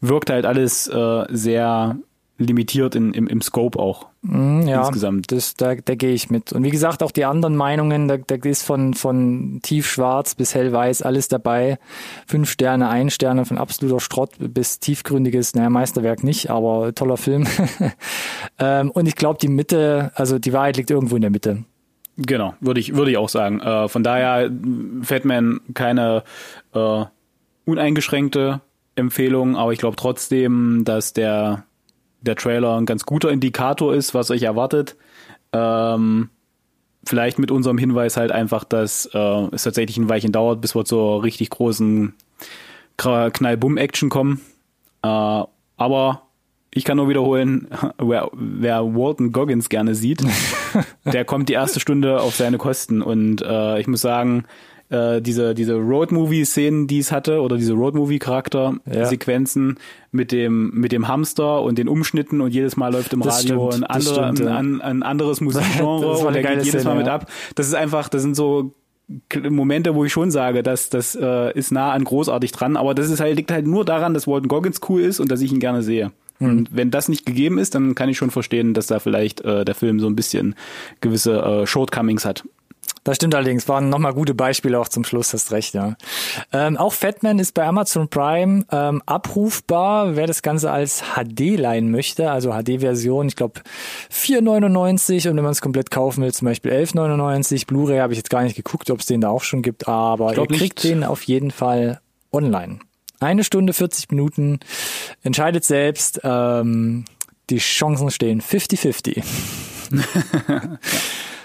wirkt halt alles äh, sehr limitiert in, im, im Scope auch. Mm, ja, insgesamt. Das, da, da gehe ich mit. Und wie gesagt, auch die anderen Meinungen, da, da ist von, von tiefschwarz bis hellweiß alles dabei. Fünf Sterne, ein Sterne, von absoluter Schrott bis tiefgründiges, naja, Meisterwerk nicht, aber toller Film. <laughs> ähm, und ich glaube, die Mitte, also die Wahrheit liegt irgendwo in der Mitte. Genau, würde ich, würde ich auch sagen. Äh, von daher Fatman keine äh, uneingeschränkte Empfehlung, aber ich glaube trotzdem, dass der, der Trailer ein ganz guter Indikator ist, was euch erwartet. Ähm, vielleicht mit unserem Hinweis halt einfach, dass äh, es tatsächlich ein Weilchen dauert, bis wir zur richtig großen Knall-Bumm-Action kommen. Äh, aber ich kann nur wiederholen, <laughs> wer, wer Walton Goggins gerne sieht, <laughs> der kommt die erste Stunde auf seine Kosten. Und äh, ich muss sagen, äh, diese, diese Road-Movie-Szenen, die es hatte, oder diese Road-Movie-Charakter-Sequenzen mit dem, mit dem Hamster und den Umschnitten und jedes Mal läuft im Das Radio stimmt, ein, andere, stimmt, ja. ein, ein anderes <laughs> Musikgenre und der geht jedes Szene, Mal mit ja. ab. Das ist einfach, das sind so Momente, wo ich schon sage, dass das äh, ist nah an großartig dran, aber das ist halt liegt halt nur daran, dass Walton Goggins cool ist und dass ich ihn gerne sehe. Hm. Und wenn das nicht gegeben ist, dann kann ich schon verstehen, dass da vielleicht äh, der Film so ein bisschen gewisse äh, Shortcomings hat. Das stimmt allerdings, waren nochmal gute Beispiele auch zum Schluss, hast recht, ja. Ähm, auch Fatman ist bei Amazon Prime ähm, abrufbar, wer das Ganze als HD leihen möchte, also HD-Version, ich glaube 4,99 und wenn man es komplett kaufen will, zum Beispiel 11,99. Blu-ray habe ich jetzt gar nicht geguckt, ob es den da auch schon gibt, aber ihr kriegt nicht. den auf jeden Fall online. Eine Stunde 40 Minuten, entscheidet selbst, ähm, die Chancen stehen 50-50. <laughs> <laughs>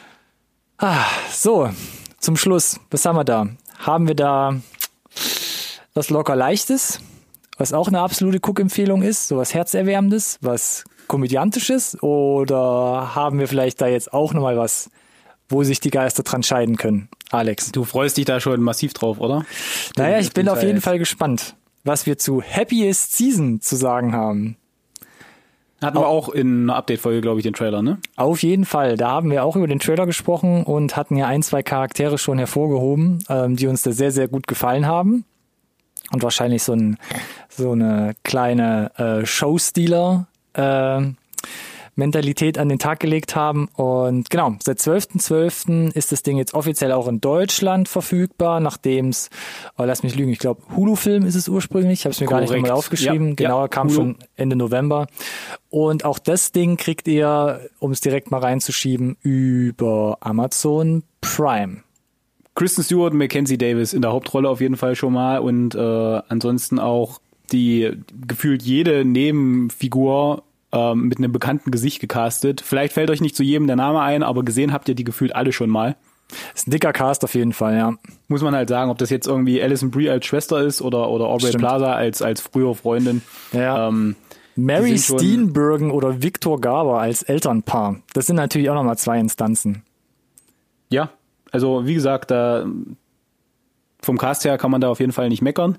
Ah, so, zum Schluss, was haben wir da? Haben wir da was locker leichtes, was auch eine absolute Cook-Empfehlung ist, so was herzerwärmendes, was komödiantisches oder haben wir vielleicht da jetzt auch nochmal was, wo sich die Geister dran scheiden können? Alex. Du freust dich da schon massiv drauf, oder? Naja, ich bin auf jeden. Fall gespannt, was wir zu Happiest Season zu sagen haben. Hatten wir auch in einer Update-Folge, glaube ich, den Trailer, ne? Auf jeden Fall. Da haben wir auch über den Trailer gesprochen und hatten ja ein, zwei Charaktere schon hervorgehoben, ähm, die uns da sehr, sehr gut gefallen haben. Und wahrscheinlich so, ein, so eine kleine äh, Showstealer äh, Mentalität an den Tag gelegt haben. Und genau, seit 12.12. ist das Ding jetzt offiziell auch in Deutschland verfügbar, nachdem es, oh, lass mich lügen, ich glaube, Hulu-Film ist es ursprünglich, ich habe es mir gar nicht Korrekt. nochmal aufgeschrieben, Ja, genauer ja, kam Hulu. schon Ende November. Und auch das Ding kriegt ihr, um es direkt mal reinzuschieben, über Amazon Prime. Kristen Stewart und Mackenzie Davis in der Hauptrolle auf jeden Fall schon mal und äh, ansonsten auch die gefühlt jede Nebenfigur ähm, mit einem bekannten Gesicht gecastet. Vielleicht fällt euch nicht zu jedem der Name ein, aber gesehen habt ihr die gefühlt alle schon mal. Ist ein dicker Cast auf jeden Fall, ja. Muss man halt sagen, ob das jetzt irgendwie Alison Brie als Schwester ist oder oder Aubrey Stimmt. Plaza als als frühere Freundin. Ja. Ähm, Mary Steenburgen oder Victor Garber als Elternpaar. Das sind natürlich auch nochmal zwei Instanzen. Ja, also wie gesagt, da vom Cast her kann man da auf jeden Fall nicht meckern.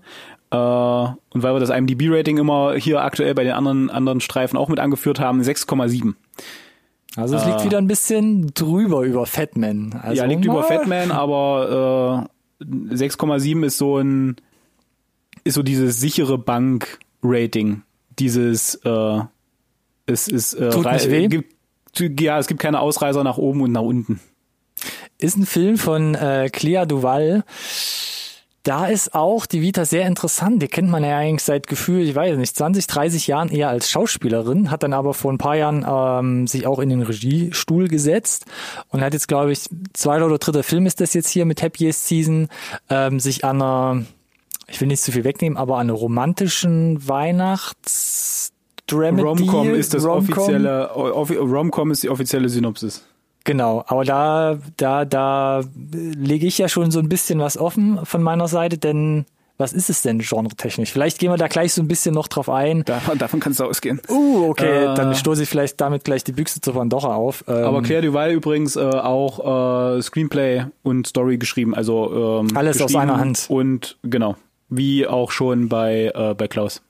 Äh, und weil wir das IMDb-Rating immer hier aktuell bei den anderen, anderen Streifen auch mit angeführt haben, 6,7. Also es liegt Ah. wieder ein bisschen drüber über Fatman. Also ja, liegt über mal- Fatman, aber äh, 6,7 ist so ein ist so dieses sichere Bank-Rating. Dieses äh, es ist äh, Tut nicht weh? Gibt, ja, es gibt keine Ausreißer nach oben und nach unten. Ist ein Film von äh, Clea Duval, da ist auch die Vita sehr interessant. Die kennt man ja eigentlich seit Gefühl, ich weiß nicht, 20, 30 Jahren eher als Schauspielerin, hat dann aber vor ein paar Jahren ähm, sich auch in den Regiestuhl gesetzt und hat jetzt, glaube ich, zweiter oder dritter Film ist das jetzt hier mit Happiest Season, ähm, sich an einer, ich will nicht zu viel wegnehmen, aber an einer romantischen Weihnachts Dramedy. Romcom ist das offizielle, offi- Romcom ist die offizielle Synopsis. Genau, aber da, da, da lege ich ja schon so ein bisschen was offen von meiner Seite, denn was ist es denn genretechnisch? Vielleicht gehen wir da gleich so ein bisschen noch drauf ein. Davon, davon kannst du ausgehen. Uh, okay, Äh. dann stoße ich vielleicht damit gleich die Büchse zu Pandora auf. Ähm, Aber Claire Duval übrigens äh, auch äh, Screenplay und Story geschrieben, also ähm, Alles aus einer Hand. Und genau, wie auch schon bei äh, bei Klaus.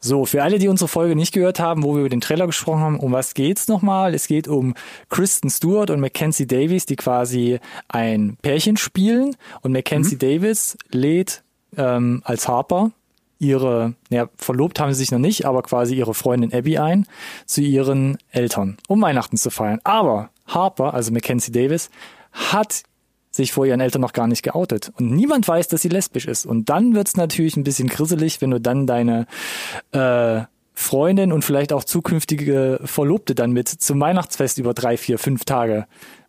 So, für alle, die unsere Folge nicht gehört haben, wo wir über den Trailer gesprochen haben, um was geht's nochmal? Es geht um Kristen Stewart und Mackenzie Davis, die quasi ein Pärchen spielen. Und Mackenzie Davis lädt ähm, als Harper ihre, ja, verlobt haben sie sich noch nicht, aber quasi ihre Freundin Abby ein zu ihren Eltern, um Weihnachten zu feiern. Aber Harper, also Mackenzie Davis, hat sich vor ihren Eltern noch gar nicht geoutet. Und niemand weiß, dass sie lesbisch ist. Und dann wird's natürlich ein bisschen grisselig, wenn du dann deine äh, Freundin und vielleicht auch zukünftige Verlobte dann mit zum Weihnachtsfest über drei, vier, fünf Tage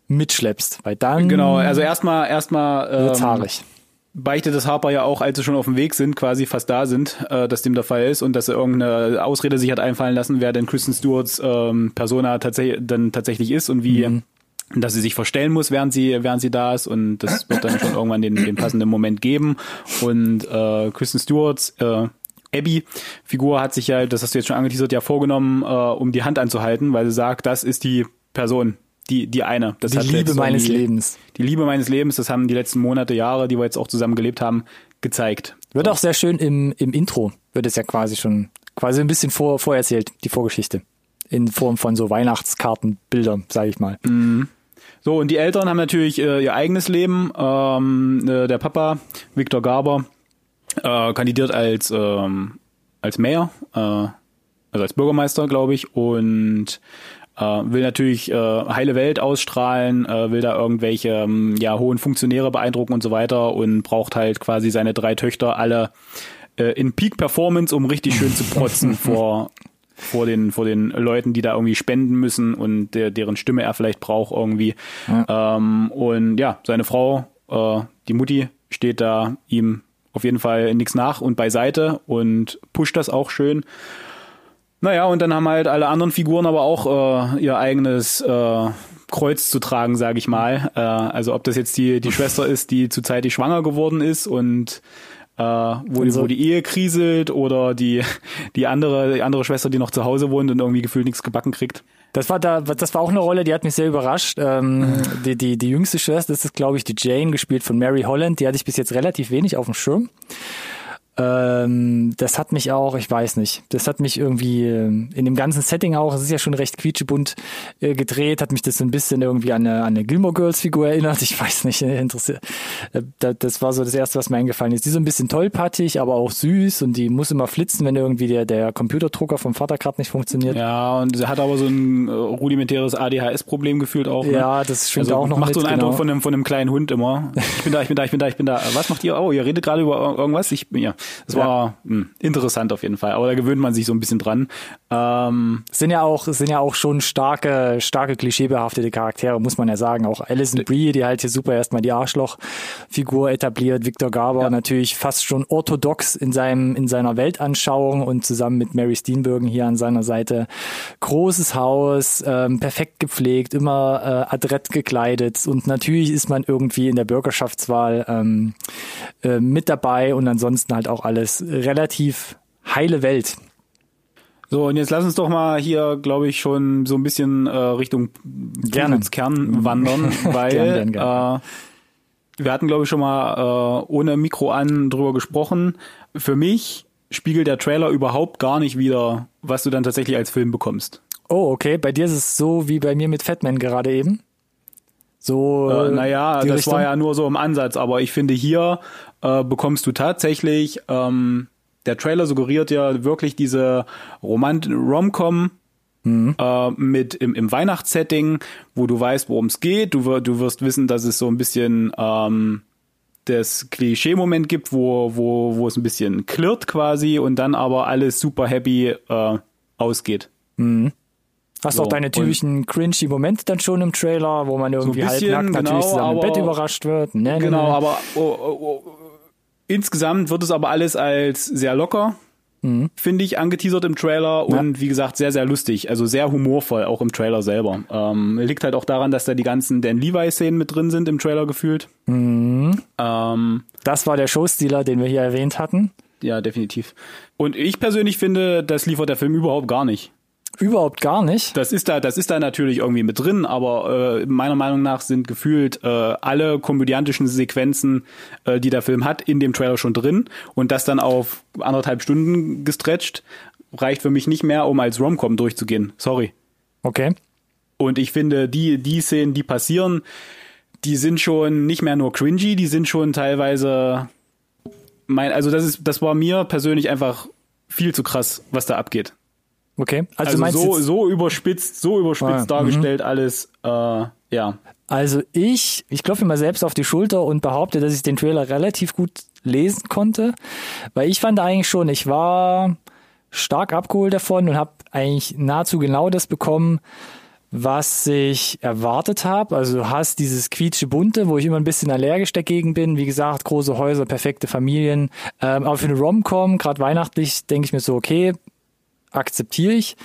mitschleppst. Weil dann Genau, also erstmal erstmal ähm, haarig. beichtet das Harper ja auch, als sie schon auf dem Weg sind, quasi fast da sind, äh, dass dem der Fall ist und dass er irgendeine Ausrede sich hat einfallen lassen, wer denn Kristen Stewarts ähm, Persona tatsächlich dann tatsächlich ist und wie Mhm. Dass sie sich verstellen muss, während sie während sie da ist und das wird dann schon irgendwann den, den passenden Moment geben und äh, Kristen Stewarts äh, Abby Figur hat sich ja, das hast du jetzt schon angeteasert, ja vorgenommen, äh, um die Hand anzuhalten, weil sie sagt, das ist die Person, die die eine. Das Die Liebe meines irgendwie- Lebens. die Liebe meines Lebens, das haben die letzten Monate, Jahre, die wir jetzt auch zusammen gelebt haben, gezeigt. Wird auch sehr schön im, im Intro, wird es ja quasi schon, quasi ein bisschen vor, vorerzählt, die Vorgeschichte. In Form von so Weihnachtskartenbildern, sage ich mal. So, und die Eltern haben natürlich äh, ihr eigenes Leben. Ähm, äh, der Papa, Viktor Garber, äh, kandidiert als, ähm, als Mayor, äh, also als Bürgermeister, glaube ich, und äh, will natürlich äh, heile Welt ausstrahlen, äh, will da irgendwelche ähm, ja, hohen Funktionäre beeindrucken und so weiter und braucht halt quasi seine drei Töchter alle äh, in Peak Performance, um richtig schön zu protzen <laughs> vor vor den vor den Leuten, die da irgendwie spenden müssen und der, deren Stimme er vielleicht braucht irgendwie. Ähm, und ja, seine Frau, äh, die Mutti, steht da ihm auf jeden Fall nichts nach und beiseite und pusht das auch schön. Naja, und dann haben halt alle anderen Figuren aber auch äh, ihr eigenes äh, Kreuz zu tragen, sage ich mal. Äh, also ob das jetzt die, die Schwester ist, die zuzeitig schwanger geworden ist und äh, wo, die, Also- wo die Ehe kriselt oder die, die andere, die andere Schwester, die noch zu Hause wohnt und irgendwie gefühlt nichts gebacken kriegt. Das war da, das war auch eine Rolle, die hat mich sehr überrascht. Ähm, die, die, die jüngste Schwester, das ist, glaube ich, die Jane, gespielt von Mary Holland. Die hatte ich bis jetzt relativ wenig auf dem Schirm. Ähm, das hat mich auch, ich weiß nicht, das hat mich irgendwie ähm, in dem ganzen Setting auch, es ist ja schon recht quietschebunt äh, gedreht, hat mich das so ein bisschen irgendwie an eine, an eine Gilmore Girls Figur erinnert. <laughs> Ich weiß nicht, äh, interessiert. Äh, da- das war so das erste, was mir eingefallen ist. Die ist so ein bisschen tollpatschig, aber auch süß und die muss immer flitzen, wenn irgendwie der, der Computerdrucker vom Vater gerade nicht funktioniert. Ja, und sie hat aber so ein äh, rudimentäres ADHS-Problem gefühlt auch. Ne? Ja, das schwingt also auch noch macht mit, so einen Eindruck genau. von einem, von einem kleinen Hund immer. Ich bin da, ich bin da, ich bin da, ich bin da. Was macht ihr? Oh, ihr redet gerade über ir- irgendwas? Ich ja, das war mh, interessant auf jeden Fall. Aber da gewöhnt man sich so ein bisschen dran. Ähm, Es sind ja auch, sind ja auch schon starke, starke klischeebehaftete Charaktere, muss man ja sagen. Auch Alison Brie, die halt hier super erstmal die Arschloch-Figur etabliert. Victor Garber natürlich fast schon orthodox in seinem, in seiner Weltanschauung und zusammen mit Mary Steenburgen hier an seiner Seite. Großes Haus, ähm, perfekt gepflegt, immer äh, adrett gekleidet und natürlich ist man irgendwie in der Bürgerschaftswahl ähm, äh, mit dabei und ansonsten halt auch alles relativ heile Welt. so, und jetzt lass uns doch mal hier, glaube ich, schon so ein bisschen äh, Richtung. Kern wandern, <laughs> weil Gern, gern, gern. Äh, wir hatten, glaube ich, schon mal äh, ohne Mikro an drüber gesprochen. Für mich spiegelt der Trailer überhaupt gar nicht wieder, was du dann tatsächlich als Film bekommst. Oh, okay. Bei dir ist es so wie bei mir mit Fatman gerade eben. So. Äh, naja, das Richtung? war ja nur so im Ansatz, aber ich finde, hier äh, bekommst du tatsächlich, ähm, der Trailer suggeriert ja wirklich diese Romant Romcom Mhm. äh, mit im, im Weihnachtssetting, wo du weißt, worum es geht. Du, wir- du wirst wissen, dass es so ein bisschen ähm, das Klischee-Moment gibt, wo, wo, wo es ein bisschen klirrt quasi und dann aber alles super happy äh, ausgeht. Hast So, auch deine typischen cringy Momente dann schon im Trailer, wo man irgendwie bisschen, halbnackt natürlich genau, zusammen im aber- Bett überrascht wird. Nee, nee, Genau, nee. aber oh, oh, oh, insgesamt wird es aber alles als sehr locker, Mhm. finde ich, angeteasert im Trailer und wie gesagt sehr, sehr lustig, also sehr humorvoll, auch im Trailer selber. Ähm, liegt halt auch daran, dass da die ganzen Dan Levi-Szenen mit drin sind im Trailer gefühlt. Mhm. Ähm, Das war der Showstealer, den wir hier erwähnt hatten. ja, definitiv. Und ich persönlich finde, das liefert der Film überhaupt gar nicht. Überhaupt gar nicht. Das ist da, das ist da natürlich irgendwie mit drin, aber äh, meiner Meinung nach sind gefühlt äh, alle komödiantischen Sequenzen, äh, die der Film hat, in dem Trailer schon drin und das dann auf anderthalb Stunden gestretcht, reicht für mich nicht mehr, um als Romcom durchzugehen. Sorry. Okay. Und ich finde, die, die Szenen, die passieren, die sind schon nicht mehr nur cringy, die sind schon teilweise mein, also das ist, das war mir persönlich einfach viel zu krass, was da abgeht. Okay. Also, Also, so, so überspitzt, so überspitzt Ah, dargestellt alles, äh, ja. also ich, ich klopfe mir mal selbst auf die Schulter und behaupte, dass ich den Trailer relativ gut lesen konnte, weil ich fand eigentlich schon, ich war stark abgeholt davon und habe eigentlich nahezu genau das bekommen, was ich erwartet habe. Also du hast dieses quietsche bunte, wo ich immer ein bisschen allergisch dagegen bin. Wie gesagt, große Häuser, perfekte Familien. Ähm, aber für eine Rom-Com, gerade weihnachtlich, denke ich mir so, okay, akzeptiere ich.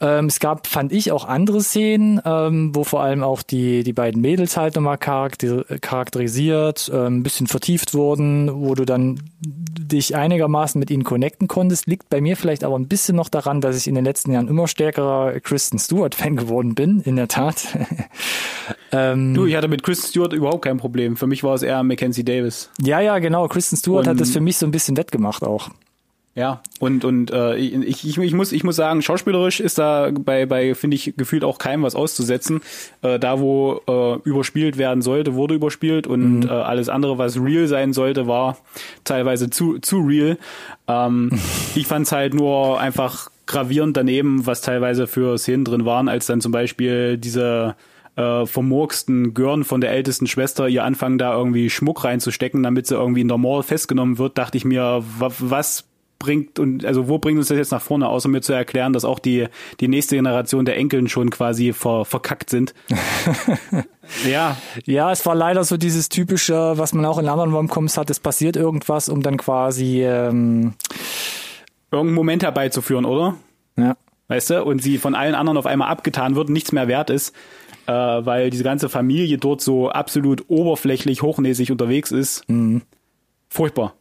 Ähm, es gab, fand ich, auch andere Szenen, ähm, wo vor allem auch die, die beiden Mädels halt nochmal charakter charakterisiert, ähm, ein bisschen vertieft wurden, wo du dann dich einigermaßen mit ihnen connecten konntest. Liegt bei mir vielleicht aber ein bisschen noch daran, dass ich in den letzten Jahren immer stärkerer Kristen Stewart-Fan geworden bin, in der Tat. <laughs> ähm, Du, ich hatte mit Chris Stewart überhaupt kein Problem. Für mich war es eher Mackenzie Davis. ja, ja, genau. Kristen Stewart hat Und- das für mich so ein bisschen wettgemacht auch. Ja, und und äh, ich, ich, ich muss ich muss sagen, schauspielerisch ist da bei bei finde ich gefühlt auch keinem was auszusetzen. Äh, da wo äh, überspielt werden sollte, wurde überspielt und äh, alles andere, was real sein sollte, war teilweise zu zu real. Ähm, <laughs> ich fand's halt nur einfach gravierend daneben, was teilweise für Szenen drin waren, als dann zum Beispiel diese äh, vermurksten Görn von der ältesten Schwester ihr anfangen da irgendwie Schmuck reinzustecken, damit sie irgendwie in der Mall festgenommen wird, dachte ich mir, wa was bringt und also wo bringt uns das jetzt nach vorne, außer mir zu erklären, dass auch die die nächste Generation der Enkeln schon quasi ver, verkackt sind. <laughs> ja, Ja, es war leider so dieses typische, was man auch in anderen Romcoms hat, es passiert irgendwas, um dann quasi, ähm, irgendeinen Moment herbeizuführen, oder? ja, Weißt du? Und sie von allen anderen auf einmal abgetan wird, nichts mehr wert ist, äh, weil diese ganze Familie dort so absolut oberflächlich, hochnäsig unterwegs ist. Furchtbar.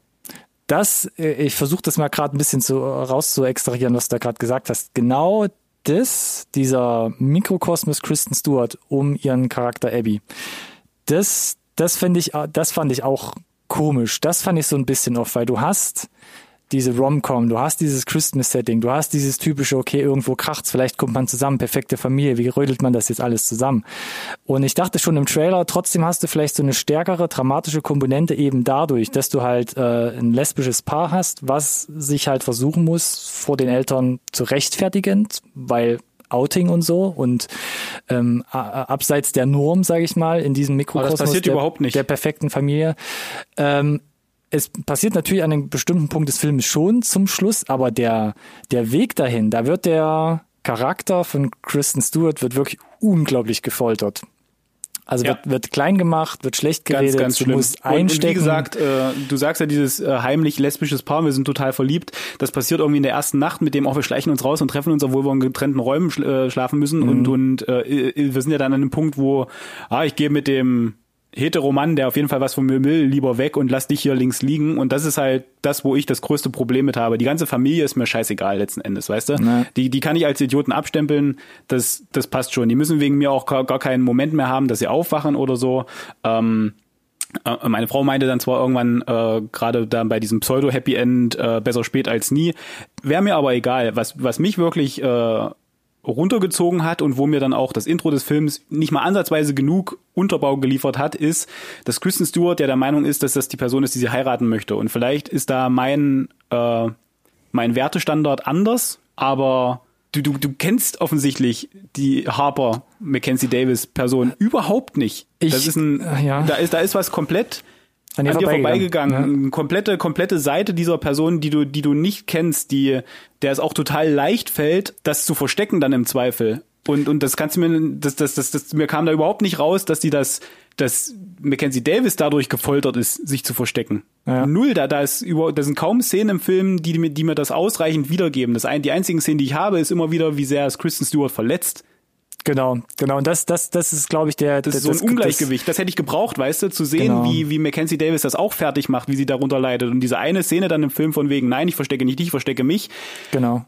Das, äh, ich versuche das mal gerade ein bisschen zu, raus zu extrahieren, was du da gerade gesagt hast. Genau das, dieser Mikrokosmos Kristen Stewart um ihren Charakter Abby, das, das finde ich, das fand ich auch komisch. Das fand ich so ein bisschen off, weil du hast diese Rom-Com, du hast dieses Christmas-Setting, du hast dieses typische, okay, irgendwo kracht's, vielleicht kommt man zusammen, perfekte Familie, wie rödelt man das jetzt alles zusammen? Und ich dachte schon im Trailer, trotzdem hast du vielleicht so eine stärkere dramatische Komponente eben dadurch, dass du halt äh, ein lesbisches Paar hast, was sich halt versuchen muss, vor den Eltern zu rechtfertigen, weil Outing und so und ähm, abseits der Norm, sage ich mal, in diesem Mikrokosmos passiert der, der perfekten Familie. Ähm, es passiert natürlich an einem bestimmten Punkt des Films schon zum Schluss, aber der, der Weg dahin, da wird der Charakter von Kristen Stewart wird wirklich unglaublich gefoltert. Also Ja. wird, wird klein gemacht, wird schlecht Ganz, geredet, ganz du schlimm. musst und, und einstecken. wie gesagt, äh, du sagst ja dieses äh, heimlich lesbisches Paar, wir sind total verliebt. Das passiert irgendwie in der ersten Nacht mit dem, auch wir schleichen uns raus und treffen uns, obwohl wir in getrennten Räumen äh, schlafen müssen. Mhm. Und, und äh, wir sind ja dann an einem Punkt, wo, ah, ich gehe mit dem Heteromann, der auf jeden Fall was von mir will, lieber weg und lass dich hier links liegen. Und das ist halt das, wo ich das größte Problem mit habe. Die ganze Familie ist mir scheißegal letzten Endes, weißt du? Ja. Die, die kann ich als Idioten abstempeln. Das, das passt schon. Die müssen wegen mir auch gar, gar keinen Moment mehr haben, dass sie aufwachen oder so. Ähm, äh, meine Frau meinte dann zwar irgendwann äh, gerade dann bei diesem Pseudo-Happy End äh, besser spät als nie. Wäre mir aber egal. Was, was mich wirklich äh, runtergezogen hat und wo mir dann auch das Intro des Films nicht mal ansatzweise genug Unterbau geliefert hat, ist, dass Kristen Stewart ja der Meinung ist, dass das die Person ist, die sie heiraten möchte. Und vielleicht ist da mein, äh, mein Wertestandard anders, aber du, du, du kennst offensichtlich die Harper Mackenzie Davis Person überhaupt nicht. Ich- das ist ein, äh, ja. da ist, da ist was komplett an dir, an dir vorbeigegangen. Ja. Eine komplette, komplette Seite dieser Person, die du, die du nicht kennst, die, der es auch total leicht fällt, das zu verstecken dann im Zweifel. Und, und das kannst du mir, das, das, das, das, mir kam da überhaupt nicht raus, dass die das, dass Mackenzie Davis dadurch gefoltert ist, sich zu verstecken. Ja. Null, da, da ist über, da sind kaum Szenen im Film, die, die, die mir das ausreichend wiedergeben. Das ein, die einzigen Szenen, die ich habe, ist immer wieder, wie sehr es Kristen Stewart verletzt. Genau, genau. Und das, das, das ist, glaube ich, der. Das ist so ein das, Ungleichgewicht. Das, das, hätte ich gebraucht, weißt du, zu sehen, genau. wie, wie Mackenzie Davis das auch fertig macht, wie sie darunter leidet. Und diese eine Szene dann im Film von wegen, nein, ich verstecke nicht dich, ich verstecke mich. Genau.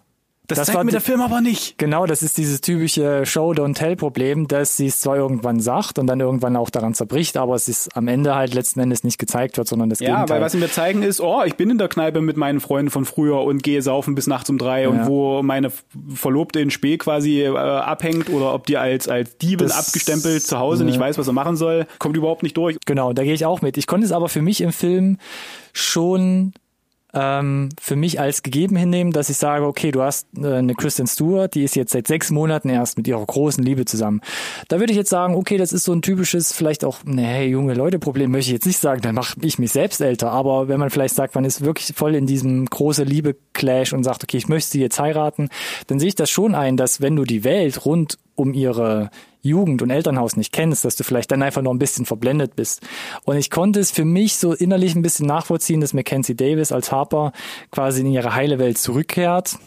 Das, das zeigt war mir der Film aber nicht. Genau, das ist dieses typische Show-Don't-Tell-Problem, dass sie es zwar irgendwann sagt und dann irgendwann auch daran zerbricht, aber es ist am Ende halt letzten Endes nicht gezeigt wird, sondern das ja, Gegenteil. Ja, weil was sie mir zeigen ist, oh, ich bin in der Kneipe mit meinen Freunden von früher und gehe saufen bis nachts um drei ja. und wo meine Verlobte in Spee quasi äh, abhängt oder ob die als, als Diebin das, abgestempelt zu Hause ja. nicht weiß, was er machen soll, kommt überhaupt nicht durch. Genau, da gehe ich auch mit. Ich konnte es aber für mich im Film schon ähm, für mich als gegeben hinnehmen, dass ich sage, okay, du hast äh, eine Kristen Stewart, die ist jetzt seit sechs Monaten erst mit ihrer großen Liebe zusammen. Da würde ich jetzt sagen, okay, das ist so ein typisches, vielleicht auch, nee, junge Leute Problem, möchte ich jetzt nicht sagen, dann mache ich mich selbst älter. Aber wenn man vielleicht sagt, man ist wirklich voll in diesem große Liebe-Clash und sagt, okay, ich möchte sie jetzt heiraten, dann sehe ich das schon ein, dass wenn du die Welt rund um ihre Jugend und Elternhaus nicht kennst, dass du vielleicht dann einfach noch ein bisschen verblendet bist. Und ich konnte es für mich so innerlich ein bisschen nachvollziehen, dass Mackenzie Davis als Harper quasi in ihre heile Welt zurückkehrt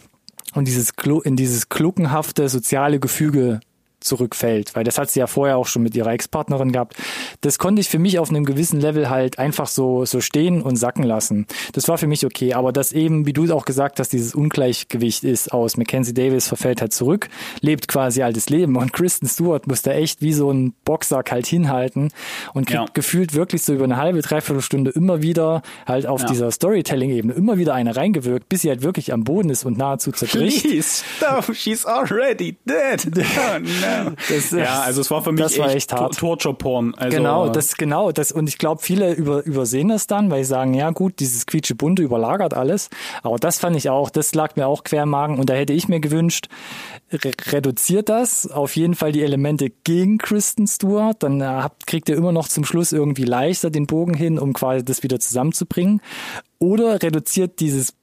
und dieses in dieses kluckenhafte soziale Gefüge zurückfällt, weil das hat sie ja vorher auch schon mit ihrer Ex-Partnerin gehabt. Das konnte ich für mich auf einem gewissen Level halt einfach so so stehen und sacken lassen. Das war für mich okay, aber das eben, wie du auch gesagt hast, dieses Ungleichgewicht ist aus Mackenzie Davis verfällt halt zurück, lebt quasi altes Leben und Kristen Stewart muss da echt wie so ein Boxsack halt hinhalten und kriegt ja. gefühlt wirklich so über eine halbe, dreiviertel Stunde immer wieder halt auf ja. dieser Storytelling-Ebene immer wieder eine reingewirkt, bis sie halt wirklich am Boden ist und nahezu zerbricht. Please stop, she's already dead. <laughs> Oh, no. Das, ja, also es war für mich das war echt, hart. Torture-Porn. Also, genau, das genau das und ich glaube, viele über, übersehen das dann, weil sie sagen, ja gut, dieses quietsche bunte überlagert alles. Aber das fand ich auch, das lag mir auch quer im Magen und da hätte ich mir gewünscht, re reduziert das auf jeden Fall die Elemente gegen Kristen Stewart, dann äh, habt, kriegt ihr immer noch zum Schluss irgendwie leichter den Bogen hin, um quasi das wieder zusammenzubringen. Oder reduziert dieses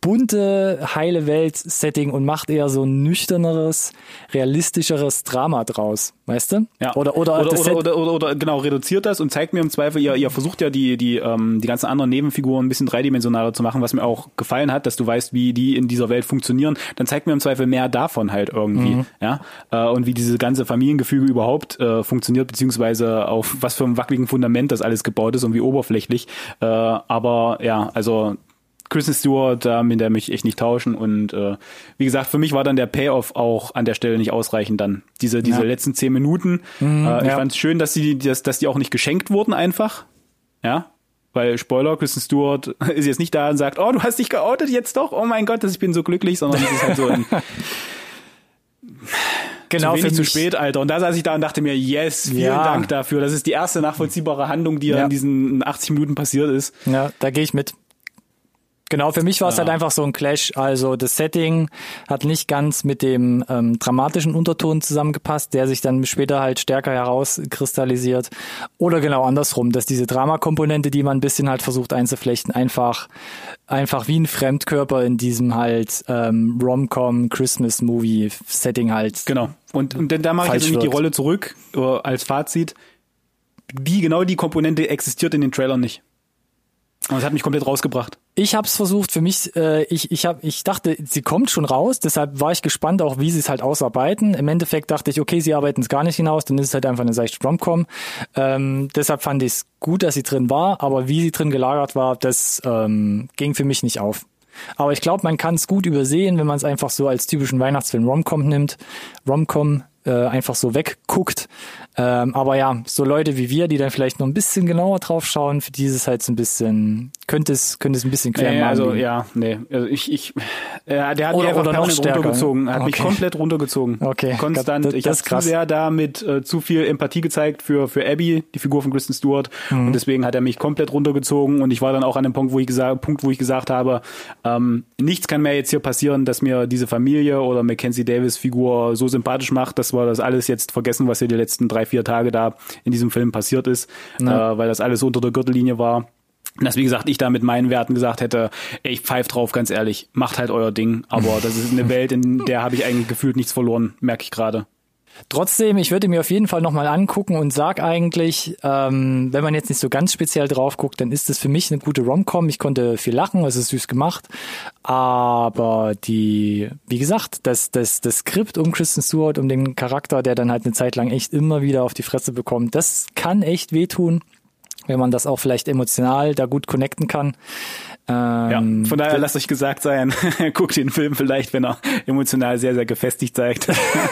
bunte, heile Welt-Setting und macht eher so ein nüchterneres, realistischeres Drama draus, weißt du? Ja. Oder, oder, oder, oder, oder, oder, oder, genau, reduziert das und zeigt mir im Zweifel, ihr, ihr versucht ja die, die, ähm, die ganzen anderen Nebenfiguren ein bisschen dreidimensionaler zu machen, was mir auch gefallen hat, dass du weißt, wie die in dieser Welt funktionieren, dann zeigt mir im Zweifel mehr davon halt irgendwie, mhm. ja, äh, und wie diese ganze Familiengefüge überhaupt äh, funktioniert, beziehungsweise auf was für einem wackeligen Fundament das alles gebaut ist und wie oberflächlich, äh, aber ja, also Kristen Stewart, da mit der mich echt nicht tauschen. Und äh, wie gesagt, für mich war dann der Payoff auch an der Stelle nicht ausreichend dann. Diese, diese ja. letzten zehn Minuten. Mhm, äh, ich ja. fand es schön, dass die, dass, dass die auch nicht geschenkt wurden einfach. Ja. Weil Spoiler, Kristen Stewart <laughs> ist jetzt nicht da und sagt, oh, du hast dich geoutet jetzt doch, oh mein Gott, ich bin so glücklich, sondern es ist halt so ein <laughs> Genau, zu wenig zu spät, Alter. Und da saß ich da und dachte mir, yes, vielen ja. Dank dafür. Das ist die erste nachvollziehbare Handlung, die ja. in diesen 80 Minuten passiert ist. Ja, da gehe ich mit. Genau, für mich war es ja. halt einfach so ein Clash. Also das Setting hat nicht ganz mit dem ähm, dramatischen Unterton zusammengepasst, der sich dann später halt stärker herauskristallisiert. Oder genau andersrum, dass diese Dramakomponente, die man ein bisschen halt versucht einzuflechten, einfach einfach wie ein Fremdkörper in diesem halt ähm, Rom-Com Christmas Movie Setting halt. Genau. Und, und da mache ich jetzt nämlich die Rolle zurück äh, als Fazit. Die genau die Komponente existiert in den Trailern nicht. Und es hat mich komplett rausgebracht. Ich habe es versucht für mich. Äh, ich ich habe ich dachte, sie kommt schon raus. Deshalb war ich gespannt, auch wie sie es halt ausarbeiten. Im Endeffekt dachte ich, okay, sie arbeiten es gar nicht hinaus. Dann ist es halt einfach eine seichte Romcom. Ähm, deshalb fand ich es gut, dass sie drin war. Aber wie sie drin gelagert war, das ähm, ging für mich nicht auf. Aber ich glaube, man kann es gut übersehen, wenn man es einfach so als typischen Weihnachtsfilm Romcom nimmt. Romcom äh, einfach so wegguckt. Ähm, aber ja, so Leute wie wir, die dann vielleicht noch ein bisschen genauer drauf schauen, für dieses halt so ein bisschen, könnte es, könnte es ein bisschen quer nee, Also ja, nee, also ich, ich, äh, der hat oder, mich einfach noch stärker. runtergezogen, hat okay. mich komplett runtergezogen. Okay. Konstant. Das, das, ich habe zu sehr da mit äh, zu viel Empathie gezeigt für für Abby, die Figur von Kristen Stewart, mhm. und deswegen hat er mich komplett runtergezogen und ich war dann auch an dem Punkt, wo ich gesagt, Punkt, wo ich gesagt habe, ähm, nichts kann mehr jetzt hier passieren, dass mir diese Familie oder Mackenzie Davis Figur so sympathisch macht, dass dass wir das alles jetzt vergessen, was hier die letzten drei, vier Tage da in diesem Film passiert ist, äh, weil das alles unter der Gürtellinie war. Dass, wie gesagt, ich da mit meinen Werten gesagt hätte, ey, ich pfeif drauf, ganz ehrlich, macht halt euer Ding. Aber <laughs> das ist eine Welt, in der habe ich eigentlich gefühlt nichts verloren, merke ich gerade. Trotzdem, ich würde mir auf jeden Fall nochmal angucken und sag eigentlich, ähm, wenn man jetzt nicht so ganz speziell drauf guckt, dann ist es für mich eine gute Rom-Com. Ich konnte viel lachen, es ist süß gemacht. Aber die, wie gesagt, das, das, das Skript um Kristen Stewart, um den Charakter, der dann halt eine Zeit lang echt immer wieder auf die Fresse bekommt, das kann echt wehtun wenn man das auch vielleicht emotional da gut connecten kann. Ähm, ja, von daher lasst euch gesagt sein, <laughs> guckt den Film vielleicht, wenn er emotional sehr, sehr gefestigt zeigt.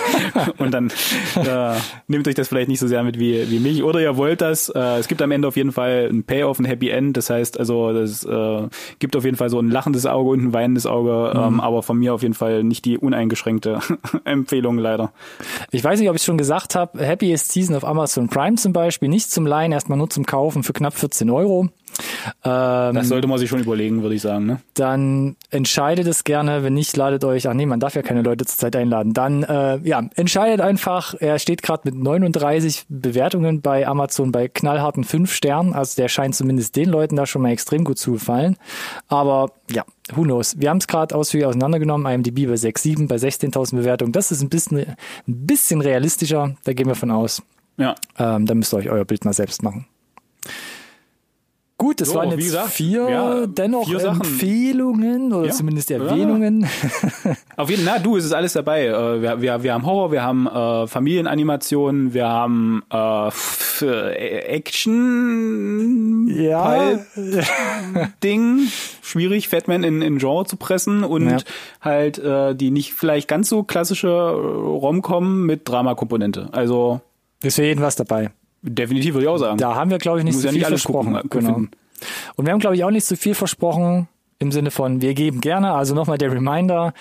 <laughs> und dann äh, nehmt euch das vielleicht nicht so sehr mit wie, wie mich. Oder ihr wollt das. Äh, es gibt am Ende auf jeden Fall ein Payoff, ein Happy End. Das heißt, also das äh, gibt auf jeden Fall so ein lachendes Auge und ein weinendes Auge. Mhm. Ähm, aber von mir auf jeden Fall nicht die uneingeschränkte <laughs> Empfehlung leider. Ich weiß nicht, ob ich schon gesagt habe, Happiest Season auf Amazon Prime zum Beispiel, nicht zum Leihen, erstmal nur zum Kaufen für knapp 14 Euro. Ähm, das sollte man sich schon überlegen, würde ich sagen. Ne? Dann entscheidet es gerne, wenn nicht, ladet euch, ach nee, man darf ja keine Leute zurzeit einladen. Dann, äh, ja, entscheidet einfach, er steht gerade mit 39 Bewertungen bei Amazon bei knallharten 5 Sternen, also der scheint zumindest den Leuten da schon mal extrem gut zu gefallen. Aber ja, who knows. Wir haben es gerade ausführlich auseinandergenommen, IMDb bei 6,7, bei 16.000 Bewertungen. Das ist ein bisschen, ein bisschen realistischer, da gehen wir von aus. Ja. Ähm, da müsst ihr euch euer Bild mal selbst machen. Gut, das so, waren jetzt gesagt, vier, ja, dennoch vier Empfehlungen oder ja, zumindest Erwähnungen. Ja. <laughs> Auf jeden Fall, du, es ist alles dabei. Äh, wir, wir, wir haben Horror, wir haben äh, Familienanimationen, wir haben äh, Action, ja. Ding, <laughs> schwierig, Fatman in, in Genre zu pressen und halt äh, die nicht vielleicht ganz so klassische Rom-Com mit Dramakomponente. Also ist für jeden was dabei. Definitiv würde ich auch sagen. Da haben wir, glaube ich, nicht Muss so ja viel nicht versprochen. Gucken, genau. Und wir haben, glaube ich, auch nicht so viel versprochen im Sinne von, wir geben gerne. Also nochmal der Reminder.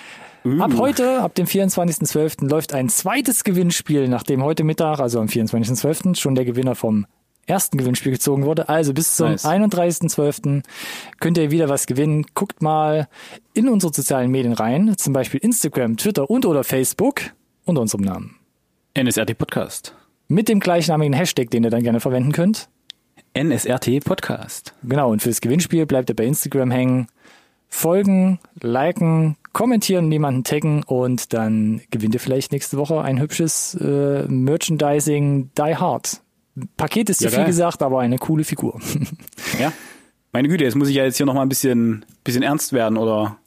Uh. Ab heute, ab dem 24.12. läuft ein zweites Gewinnspiel, nachdem heute Mittag, also am 24.12. schon der Gewinner vom ersten Gewinnspiel gezogen wurde. Also bis zum nice. 31.12. könnt ihr wieder was gewinnen. Guckt mal in unsere sozialen Medien rein, zum Beispiel Instagram, Twitter und oder Facebook unter unserem Namen. NSRT Podcast mit dem gleichnamigen Hashtag, den ihr dann gerne verwenden könnt. NSRT Podcast. Genau, und fürs Gewinnspiel bleibt ihr bei Instagram hängen. Folgen, liken, kommentieren, jemanden taggen und dann gewinnt ihr vielleicht nächste Woche ein hübsches äh, Merchandising Die Hard. Paket ist ja, zu viel gesagt, aber eine coole Figur. ja. Meine Güte, jetzt muss ich ja jetzt hier nochmal ein bisschen, bisschen ernst werden oder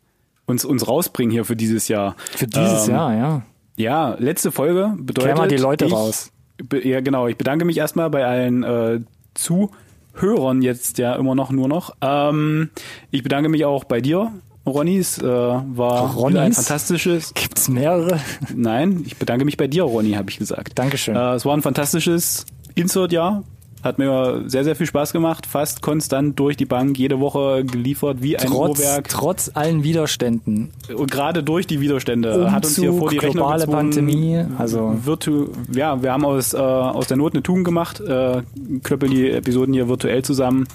uns, uns rausbringen hier für dieses Jahr. Für dieses ähm, Jahr, ja. Ja, letzte Folge bedeutet. Klär mal die Leute ich, raus ja genau, ich bedanke mich erstmal bei allen äh, Zuhörern jetzt ja immer noch nur noch. Ähm, ich bedanke mich auch bei dir, Ronny. Es äh, war Ronnys? ein fantastisches. Gibt's mehrere? Nein, ich bedanke mich bei dir, Ronny, habe ich gesagt. Dankeschön. Äh, es war ein fantastisches Insert-Jahr. Hat mir sehr, sehr viel Spaß gemacht. Fast konstant durch die Bank, jede Woche geliefert wie ein trotz, Uhrwerk. Trotz allen Widerständen. Und gerade durch die Widerstände Umzug, hat uns hier vor die globale Rechnung Pandemie. Also virtu ja, wir haben aus, äh, aus der Not eine Tugend gemacht, äh, klöppeln die Episoden hier virtuell zusammen.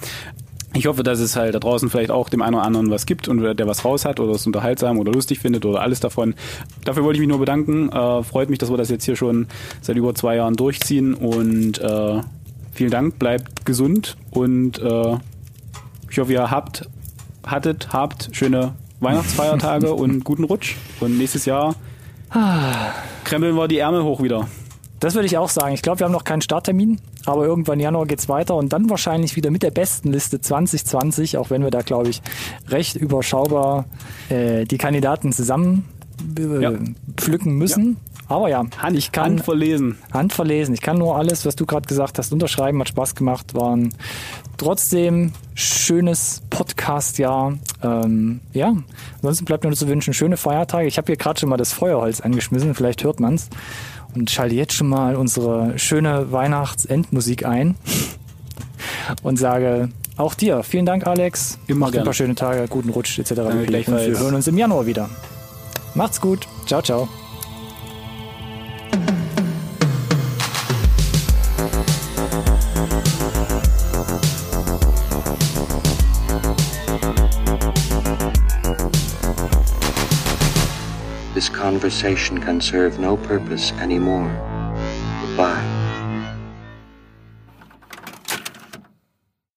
Ich hoffe, dass es halt da draußen vielleicht auch dem einen oder anderen was gibt und der was raus hat oder es unterhaltsam oder lustig findet oder alles davon. Dafür wollte ich mich nur bedanken. Äh, freut mich, dass wir das jetzt hier schon seit über zwei Jahren durchziehen und äh, vielen Dank, bleibt gesund und äh, ich hoffe, ihr habt, hattet, habt schöne Weihnachtsfeiertage <laughs> und guten Rutsch. Und nächstes Jahr krempeln wir die Ärmel hoch wieder. Das würde ich auch sagen. Ich glaube, wir haben noch keinen Starttermin, aber irgendwann Januar geht's weiter und dann wahrscheinlich wieder mit der besten Liste 2020, auch wenn wir da, glaube ich, recht überschaubar äh, die Kandidaten zusammen ja. pflücken müssen. Ja. Aber ja, Hand, ich kann handverlesen. Handverlesen. Ich kann nur alles, was du gerade gesagt hast, unterschreiben. Hat Spaß gemacht. Waren trotzdem schönes Podcast-Jahr. Ähm, ja, ansonsten bleibt mir nur zu wünschen, schöne Feiertage. Ich habe hier gerade schon mal das Feuerholz angeschmissen. Vielleicht hört man's. Und schalte jetzt schon mal unsere schöne Weihnachtsendmusik ein. Und sage auch dir, vielen Dank, Alex. Immer Macht ein paar schöne Tage, guten Rutsch etc. Wir hören uns im Januar wieder. Macht's gut. Ciao, ciao. This conversation can serve no purpose anymore. Goodbye.